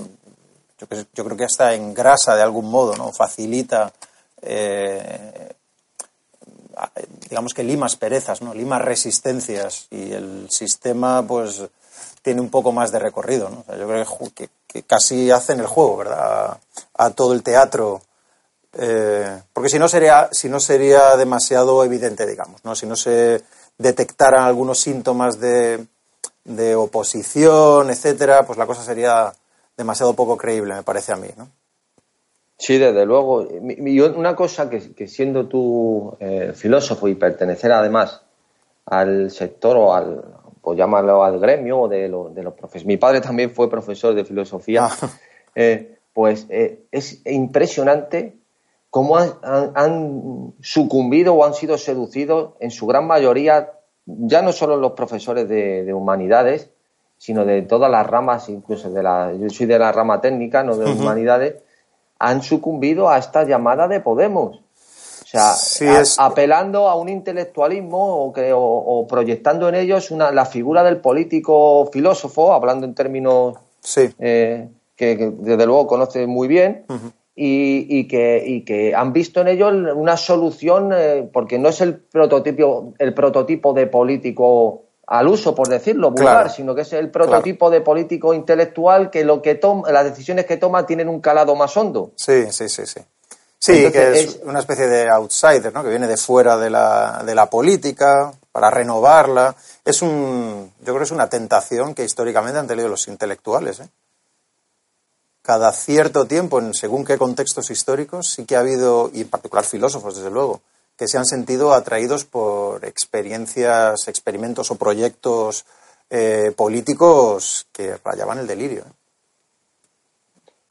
Yo, creo que hasta engrasa de algún modo, ¿no? facilita, eh, digamos que limas perezas, ¿no? limas resistencias y el sistema pues tiene un poco más de recorrido. ¿no? yo creo que, que, casi hacen el juego, ¿verdad? A, todo el teatro. Eh, porque si no sería si no sería demasiado evidente digamos no si no se detectaran algunos síntomas de, de oposición etcétera pues la cosa sería demasiado poco creíble me parece a mí ¿no? Sí, desde luego. Y una cosa que, siendo tú eh, filósofo y pertenecer además al sector o al, pues llámalo al gremio de, de los profesores. Mi padre también fue profesor de filosofía. Ah. Eh, pues eh, es impresionante cómo han, sucumbido o han sido seducidos en su gran mayoría, ya no solo los profesores de, humanidades, sino de todas las ramas, incluso de la, yo soy de la rama técnica, no de humanidades, han sucumbido a esta llamada de Podemos. O sea, apelando a un intelectualismo o, que, o, proyectando en ellos una, la figura del político filósofo, hablando en términos eh, que, desde luego conoce muy bien, y, que, y, que, han visto en ellos una solución, eh, porque no es el prototipo, el prototipo de político al uso, por decirlo, vulgar, sino que es el prototipo de político intelectual que lo que toma, las decisiones que toma tienen un calado más hondo. Sí, sí, sí, sí. Sí, que es, una especie de outsider, ¿no? Que viene de fuera de la, de la política para renovarla. Es un, yo creo que es una tentación que históricamente han tenido los intelectuales. ¿eh? Cada cierto tiempo, en según qué contextos históricos, sí que ha habido, y en particular filósofos, desde luego, que se han sentido atraídos por experiencias, experimentos o proyectos eh, políticos que rayaban el delirio.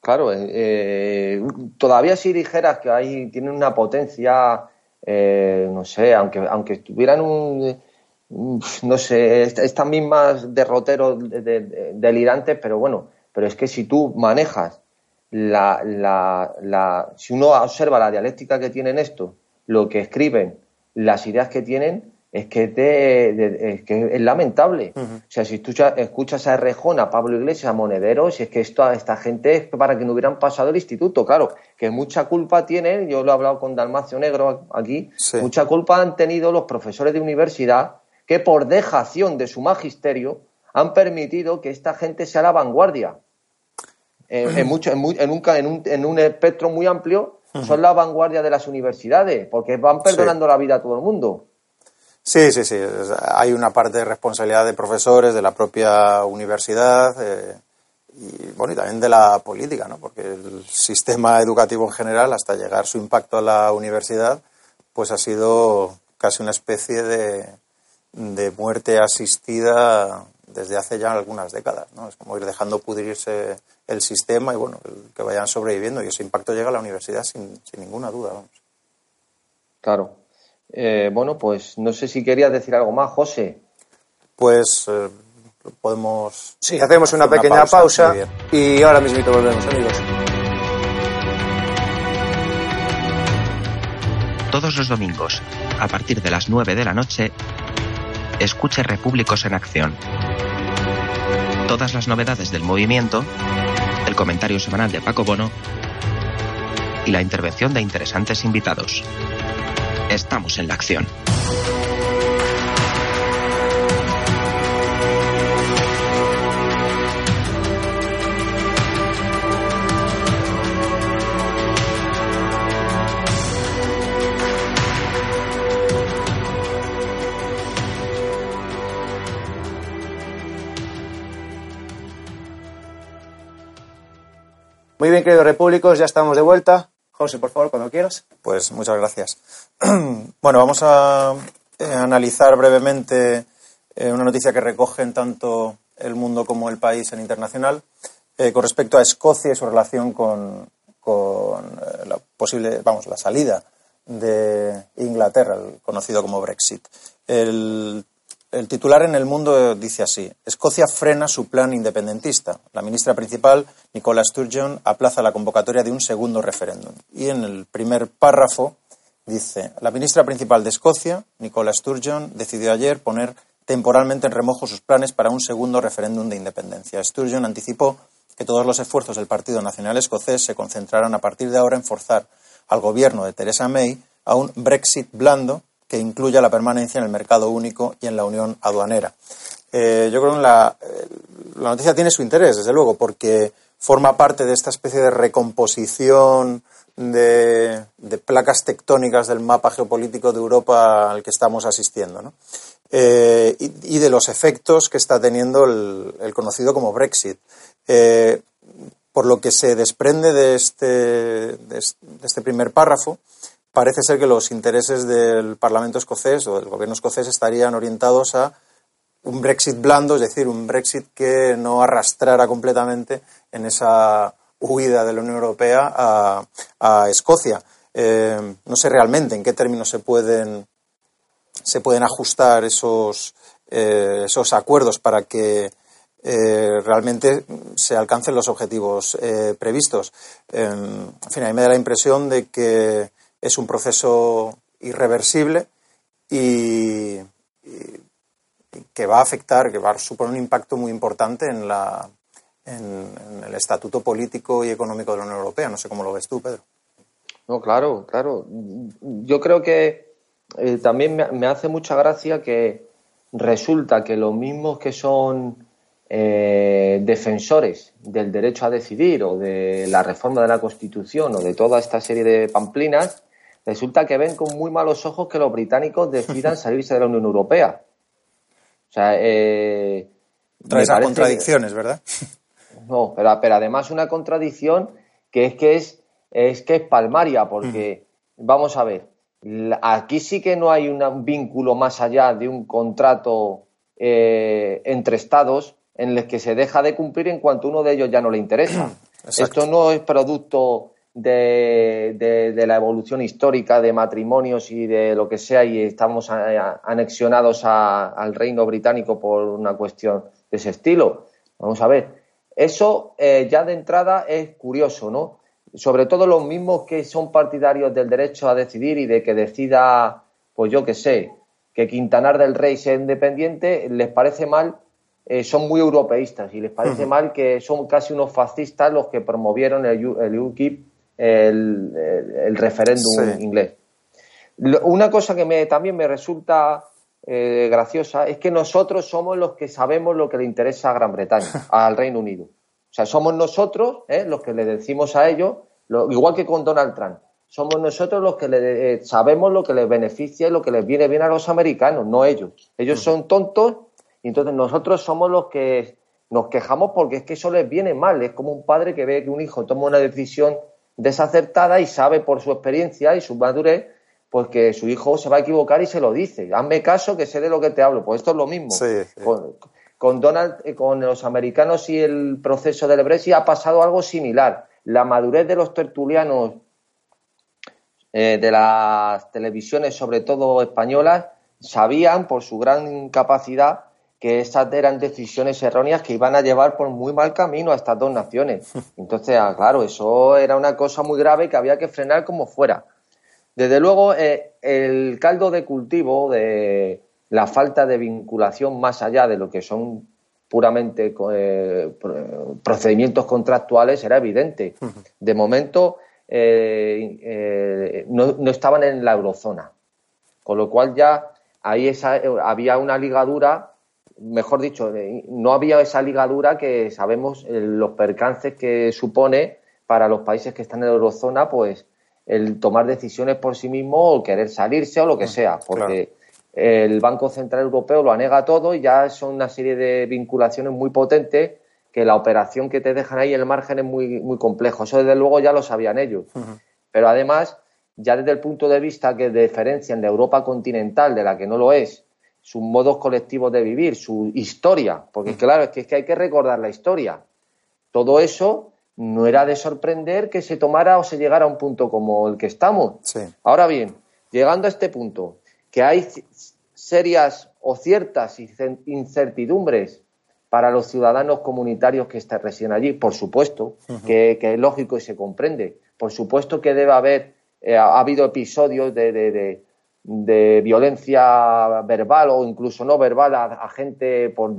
Claro, eh, eh, todavía si dijeras que ahí tienen una potencia, eh, no sé, aunque, aunque tuvieran un, no sé, estas mismas derroteros delirantes, pero bueno, pero es que si tú manejas la, la, la, si uno observa la dialéctica que tienen esto, lo que escriben, las ideas que tienen, es que, es, que es lamentable. O sea, si tú escuchas a Rejón, a Pablo Iglesias, a Monedero, si es que esto, esta gente es para que no hubieran pasado el instituto, claro, que mucha culpa tienen, yo lo he hablado con Dalmacio Negro aquí, mucha culpa han tenido los profesores de universidad que por dejación de su magisterio han permitido que esta gente sea la vanguardia. En, mucho, en, un, en, un, espectro muy amplio, son la vanguardia de las universidades, porque van perdonando la vida a todo el mundo. Sí, sí, sí. Hay una parte de responsabilidad de profesores, de la propia universidad eh, y, bueno, y también de la política, ¿no? Porque el sistema educativo en general, hasta llegar su impacto a la universidad, pues ha sido casi una especie de, de muerte asistida desde hace ya algunas décadas, ¿no? Es como ir dejando pudrirse el sistema y, bueno, que vayan sobreviviendo y ese impacto llega a la universidad sin, sin ninguna duda, vamos. Claro. Eh, bueno, pues no sé si querías decir algo más, José. Pues eh, podemos. Sí, hacemos una pequeña pausa, y ahora mismo volvemos, amigos. Todos los domingos, a partir de las 9 de la noche, escuche Repúblicos en Acción. Todas las novedades del movimiento, el comentario semanal de Paco Bono y la intervención de interesantes invitados. Estamos en la acción. Muy bien, queridos repúblicos, ya estamos de vuelta. José, por favor, cuando quieras. Pues muchas gracias. bueno, vamos a eh, analizar brevemente eh, una noticia que recogen tanto el mundo como el país en internacional eh, con respecto a Escocia y su relación con, la posible, vamos, la salida de Inglaterra, el conocido como Brexit. El titular en el mundo dice así: Escocia frena su plan independentista. La ministra principal, Nicola Sturgeon, aplaza la convocatoria de un segundo referéndum. Y en el primer párrafo dice: La ministra principal de Escocia, Nicola Sturgeon, decidió ayer poner temporalmente en remojo sus planes para un segundo referéndum de independencia. Sturgeon anticipó que todos los esfuerzos del Partido Nacional Escocés se concentrarán a partir de ahora en forzar al gobierno de Theresa May a un Brexit blando que incluya la permanencia en el mercado único y en la unión aduanera. Eh, yo creo que la, eh, la, noticia tiene su interés, desde luego, porque forma parte de esta especie de recomposición de, placas tectónicas del mapa geopolítico de Europa al que estamos asistiendo, eh, y, de los efectos que está teniendo el, conocido como Brexit. por lo que se desprende de este, de este primer párrafo, parece ser que los intereses del Parlamento escocés o del gobierno escocés estarían orientados a un Brexit blando, es decir, un Brexit que no arrastrara completamente en esa huida de la Unión Europea a, Escocia. Eh, no sé realmente en qué términos se pueden, se pueden ajustar esos, eh, esos acuerdos para que eh, realmente se alcancen los objetivos previstos. en fin, a mí me da la impresión de que es un proceso irreversible y, que va a afectar, que va a suponer un impacto muy importante en, la, en, el estatuto político y económico de la Unión Europea. No sé cómo lo ves tú, Pedro. No, claro, claro. Yo creo que eh, también me, hace mucha gracia que resulta que los mismos que son eh, defensores del derecho a decidir o de la reforma de la Constitución o de toda esta serie de pamplinas resulta que ven con muy malos ojos que los británicos decidan salirse de la Unión Europea. O sea, eh, Trae esas contradicciones, ¿verdad? No, pero, además una contradicción que es que es, es que es palmaria, porque vamos a ver, aquí sí que no hay un vínculo más allá de un contrato eh, entre estados en el que se deja de cumplir en cuanto uno de ellos ya no le interesa. Esto no es producto de, la evolución histórica de matrimonios y de lo que sea y estamos anexionados al reino británico por una cuestión de ese estilo. Vamos a ver, eso eh, ya de entrada es curioso, ¿no? Sobre todo los mismos que son partidarios del derecho a decidir y de que decida, pues yo qué sé, que Quintanar del Rey sea independiente, les parece mal, eh, son muy europeístas y les parece mal que son casi unos fascistas los que promovieron el, el UKIP el, referéndum inglés. Una cosa que me, también me resulta eh, graciosa es que nosotros somos los que sabemos lo que le interesa a Gran Bretaña, al Reino Unido. O sea, somos nosotros eh, los que le decimos a ellos, igual que con Donald Trump, somos nosotros los que le, eh, sabemos lo que les beneficia y lo que les viene bien a los americanos, no ellos. Ellos son tontos y entonces nosotros somos los que nos quejamos porque es que eso les viene mal. Es como un padre que ve que un hijo toma una decisión desacertada y sabe por su experiencia y su madurez pues que su hijo se va a equivocar y se lo dice. Hazme caso que sé de lo que te hablo. Pues esto es lo mismo. Con, Donald, eh, con los americanos y el proceso del Brexit ha pasado algo similar. La madurez de los tertulianos eh, de las televisiones, sobre todo españolas, sabían por su gran capacidad que esas eran decisiones erróneas que iban a llevar por muy mal camino a estas dos naciones. Entonces, ah, claro, eso era una cosa muy grave que había que frenar como fuera. Desde luego, eh, el caldo de cultivo de la falta de vinculación más allá de lo que son puramente eh, procedimientos contractuales era evidente. De momento, eh, no, no, estaban en la eurozona, con lo cual ya ahí esa, había una ligadura mejor dicho, no había esa ligadura que sabemos eh, los percances que supone para los países que están en la eurozona, pues el tomar decisiones por sí mismo o querer salirse o lo que mm, sea, porque el Banco Central Europeo lo anega todo y ya son una serie de vinculaciones muy potentes que la operación que te dejan ahí el margen es muy, muy complejo. Eso desde luego ya lo sabían ellos. Pero además, ya desde el punto de vista que diferencian de Europa continental, de la que no lo es, sus modos colectivos de vivir, su historia, porque claro, es que, es que hay que recordar la historia. Todo eso no era de sorprender que se tomara o se llegara a un punto como el que estamos. Ahora bien, llegando a este punto, que hay serias o ciertas incertidumbres para los ciudadanos comunitarios que residen allí, por supuesto, que, es lógico y se comprende. Por supuesto que debe haber, eh, ha habido episodios de, de violencia verbal o incluso no verbal a, gente por,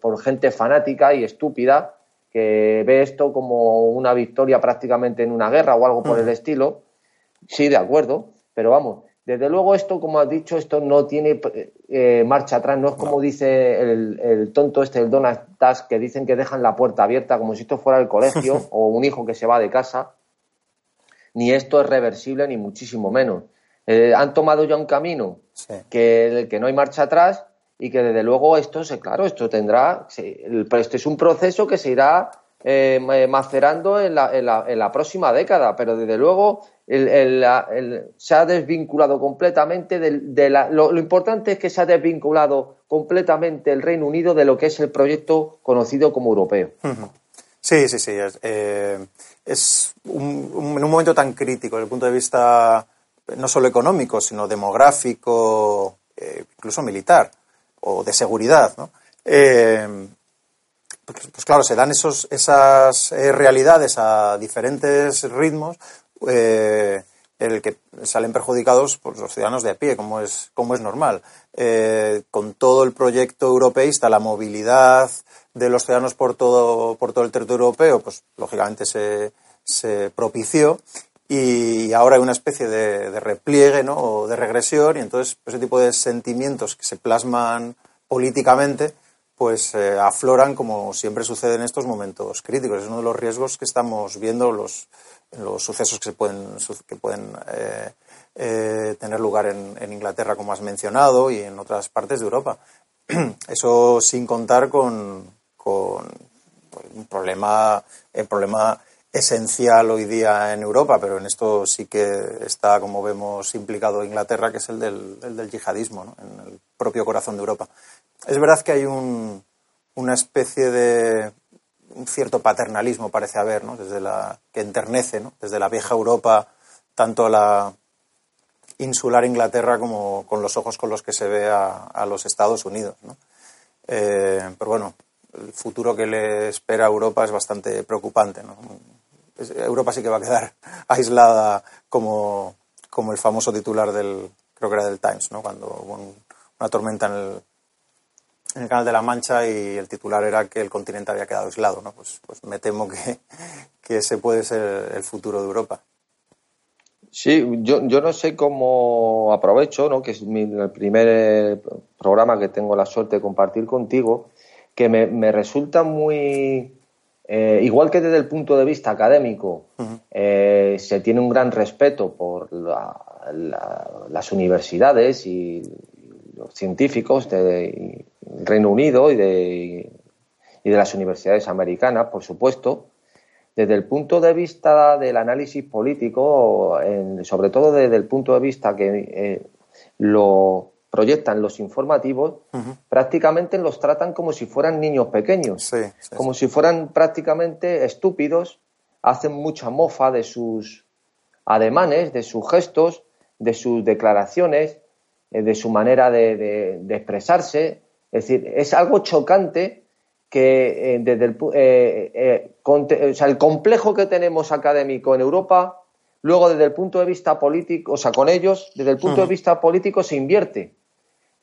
por gente fanática y estúpida que ve esto como una victoria prácticamente en una guerra o algo por el mm. estilo. Sí, de acuerdo, pero vamos, desde luego esto, como has dicho, esto no tiene eh, marcha atrás, no es como dice el, el, tonto este, el Donald Tusk, que dicen que dejan la puerta abierta como si esto fuera el colegio o un hijo que se va de casa. Ni esto es reversible, ni muchísimo menos. Eh, han tomado ya un camino que, que no hay marcha atrás y que desde luego esto, se, claro, esto tendrá, este es un proceso que se irá eh, macerando en la, en, la, en la, próxima década, pero desde luego se ha desvinculado completamente de, la, lo, importante es que se ha desvinculado completamente el Reino Unido de lo que es el proyecto conocido como europeo. Sí, sí, sí. Es, eh, es un, en un momento tan crítico desde el punto de vista no solo económico, sino demográfico, eh, incluso militar o de seguridad. ¿no? Eh, pues, pues, claro, se dan esos, esas eh, realidades a diferentes ritmos en el que salen perjudicados pues, los ciudadanos de a pie, como es, como es normal. con todo el proyecto europeísta, la movilidad de los ciudadanos por todo, por todo el territorio europeo, pues lógicamente se, se propició y ahora hay una especie de, repliegue ¿no? o de regresión y entonces ese tipo de sentimientos que se plasman políticamente pues eh, afloran como siempre sucede en estos momentos críticos. Es uno de los riesgos que estamos viendo los, los sucesos que, se pueden, que pueden eh, eh, tener lugar en, en, Inglaterra, como has mencionado, y en otras partes de Europa. Eso sin contar con, con un problema, el problema esencial hoy día en Europa, pero en esto sí que está, como vemos, implicado Inglaterra, que es el del, el del yihadismo, en el propio corazón de Europa. Es verdad que hay un, una especie de un cierto paternalismo, parece haber, ¿no? desde la, que enternece, ¿no? desde la vieja Europa, tanto la insular Inglaterra como con los ojos con los que se ve a, a los Estados Unidos. ¿no? Eh, pero bueno, el futuro que le espera a Europa es bastante preocupante. ¿no? Europa sí que va a quedar aislada como, como el famoso titular del, creo que era del Times, ¿no? cuando hubo una tormenta en el, en el Canal de la Mancha y el titular era que el continente había quedado aislado. ¿no? Pues, pues me temo que, que ese puede ser el futuro de Europa. Sí, yo, yo no sé cómo aprovecho, ¿no? que es mi, el primer programa que tengo la suerte de compartir contigo, que me, me resulta muy, eh, igual que desde el punto de vista académico eh, se tiene un gran respeto por las universidades y los científicos del Reino Unido y de, y de las universidades americanas, por supuesto, desde el punto de vista del análisis político, sobre todo desde el punto de vista que eh, lo proyectan los informativos, prácticamente los tratan como si fueran niños pequeños, como si fueran prácticamente estúpidos, hacen mucha mofa de sus ademanes, de sus gestos, de sus declaraciones, eh, de su manera de, expresarse, Es decir, es algo chocante que eh, desde el, eh, eh, o sea, el complejo que tenemos académico en Europa, luego desde el punto de vista político, o sea, con ellos, desde el punto de vista político se invierte.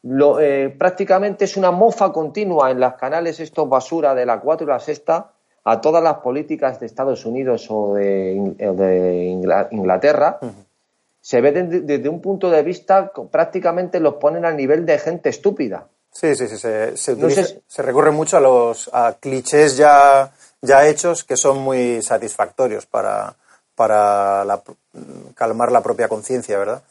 Lo, prácticamente es una mofa continua en las canales estos basura de la 4 y la sexta a todas las políticas de Estados Unidos o de, Inglaterra. Se ve desde, un punto de vista, prácticamente los ponen al nivel de gente estúpida. Sí, sí, sí. Se, se, recurre mucho a los a clichés ya, ya hechos que son muy satisfactorios para, para calmar la propia conciencia, ¿verdad?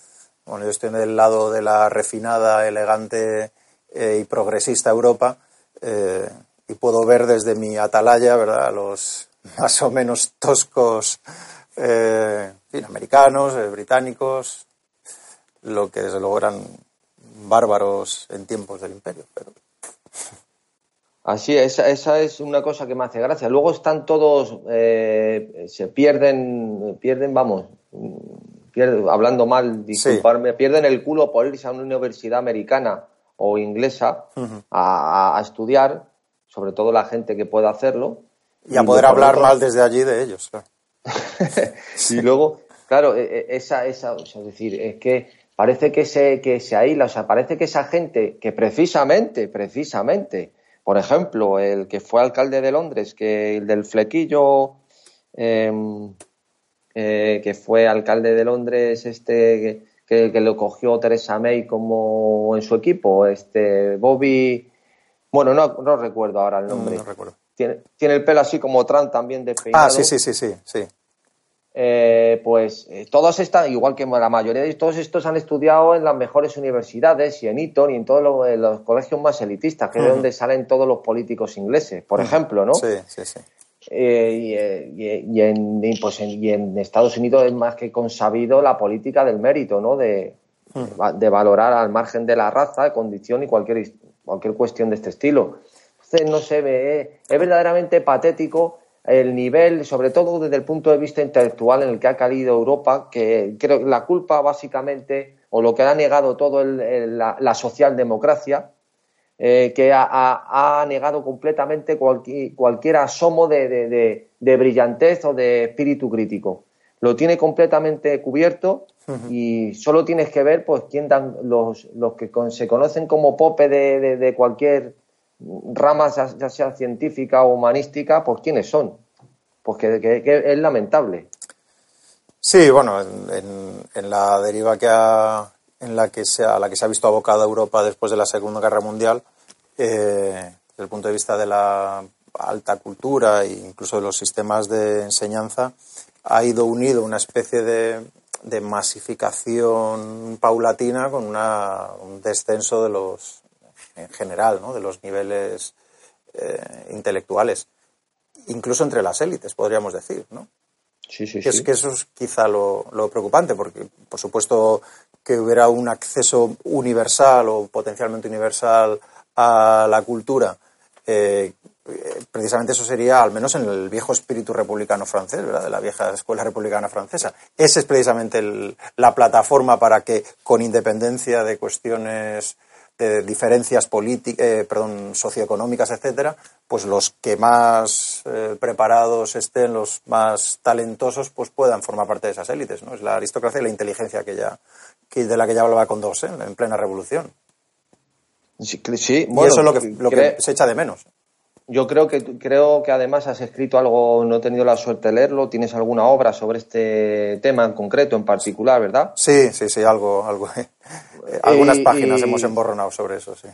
Bueno, yo estoy del lado de la refinada, elegante eh, y progresista Europa eh, y puedo ver desde mi atalaya, ¿verdad?, los más o menos toscos eh, americanos, británicos, lo que desde luego eran bárbaros en tiempos del imperio. Pero... Así, esa, esa es una cosa que me hace gracia. Luego están todos, eh, se pierden, pierden, vamos, hablando mal, disculparme, pierden el culo por irse a una universidad americana o inglesa a, estudiar, sobre todo la gente que pueda hacerlo. Y a poder hablar mal desde allí de ellos. y luego, claro, e, e, esa, esa, es decir, es que parece que se, que se aísla, o sea, parece que esa gente que precisamente, precisamente, por ejemplo, el que fue alcalde de Londres, que el del flequillo, em, eh, que fue alcalde de Londres, este que, que, lo cogió Teresa May como en su equipo, este Bobby, bueno, no, no recuerdo ahora el nombre. No, recuerdo. Tiene, tiene, el pelo así como Trump también despeinado. Ah, sí, sí, sí, sí, sí. Eh, pues eh, todos están, igual que la mayoría de todos estos han estudiado en las mejores universidades y en Eton y en todos los, colegios más elitistas, que es de donde salen todos los políticos ingleses, por ejemplo, ¿no? Sí, sí, sí. Eh, y, en, pues y, en, Estados Unidos es más que consabido la política del mérito, ¿no? De, de valorar al margen de la raza, condición y cualquier, cualquier cuestión de este estilo. Entonces, no se ve, es verdaderamente patético el nivel, sobre todo desde el punto de vista intelectual en el que ha caído Europa, que creo que la culpa básicamente, o lo que ha negado todo la, socialdemocracia, eh, que ha, negado completamente cualquier, asomo de, brillantez o de espíritu crítico. Lo tiene completamente cubierto y solo tienes que ver pues quién dan los, los que se conocen como pope de cualquier ramas, ya sea científica o humanística, pues quiénes son. Pues que, es lamentable. Sí, bueno, en, la deriva que ha, en la que se ha, la que se ha visto abocada Europa después de la Segunda Guerra Mundial, eh, desde el punto de vista de la alta cultura e incluso de los sistemas de enseñanza, ha ido unido una especie de, de masificación paulatina con una, un descenso de los en general, ¿no? de los niveles eh, intelectuales, incluso entre las élites, podríamos decir, ¿no? Sí, sí, que, Es, que eso es quizá lo, preocupante, porque por supuesto que hubiera un acceso universal o potencialmente universal a la cultura, eh, precisamente eso sería, al menos en el viejo espíritu republicano francés, ¿verdad? de la vieja escuela republicana francesa. Esa es precisamente la plataforma para que, con independencia de cuestiones de diferencias políticas, eh, perdón, socioeconómicas, etcétera, pues los que más eh, preparados estén, los más talentosos, pues puedan formar parte de esas élites, ¿no? Es la aristocracia y la inteligencia que ya, que, de la que ya hablaba con dos, ¿eh? en plena revolución. Sí, y eso es lo que, lo que se echa de menos. Yo creo que creo que además has escrito algo, no he tenido la suerte de leerlo. ¿Tienes alguna obra sobre este tema en concreto, en particular, verdad? Sí, sí, sí, algo, algo. Algunas páginas hemos emborronado sobre eso, sí.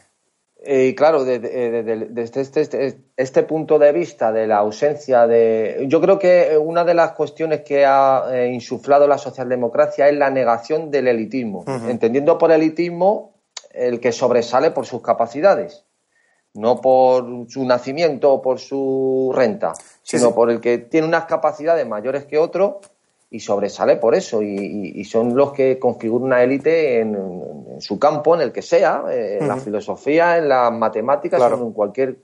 Y claro, desde, este, este, este, punto de vista de la ausencia de. Yo creo que una de las cuestiones que ha eh, insuflado la socialdemocracia es la negación del elitismo. Entendiendo por elitismo el que sobresale por sus capacidades no por su nacimiento o por su renta, sino por el que tiene unas capacidades mayores que otro y sobresale por eso. Y, son los que configuran una élite en, su campo, en el que sea, eh, en la filosofía, en las matemáticas, en cualquier.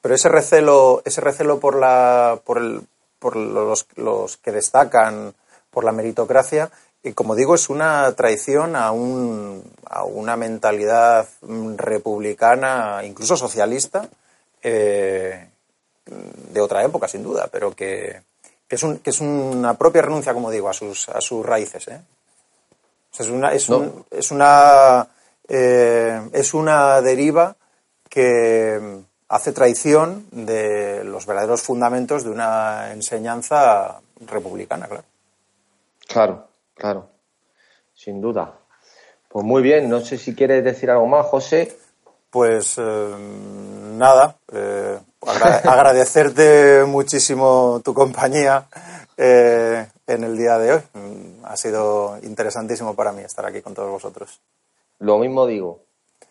Pero ese recelo, ese recelo por la, por el, por los, los que destacan por la meritocracia, y como digo, es una traición a, un, a una mentalidad republicana, incluso socialista, eh, de otra época, sin duda, pero que, que, es, un, que es una propia renuncia, como digo, a sus, a sus raíces. ¿eh? es una, es, un, es, una, eh, es una deriva que hace traición de los verdaderos fundamentos de una enseñanza republicana, claro. Claro, claro, sin duda. Pues muy bien, no sé si quieres decir algo más, José. Pues eh, nada, eh, agradecerte muchísimo tu compañía eh, en el día de hoy. Ha sido interesantísimo para mí estar aquí con todos vosotros. Lo mismo digo.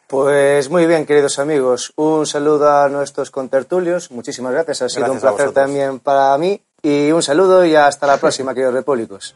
Pues muy bien, queridos amigos. Un saludo a nuestros contertulios. Muchísimas gracias. Ha sido un placer también para mí. Y un saludo y hasta la próxima, queridos repúblicos.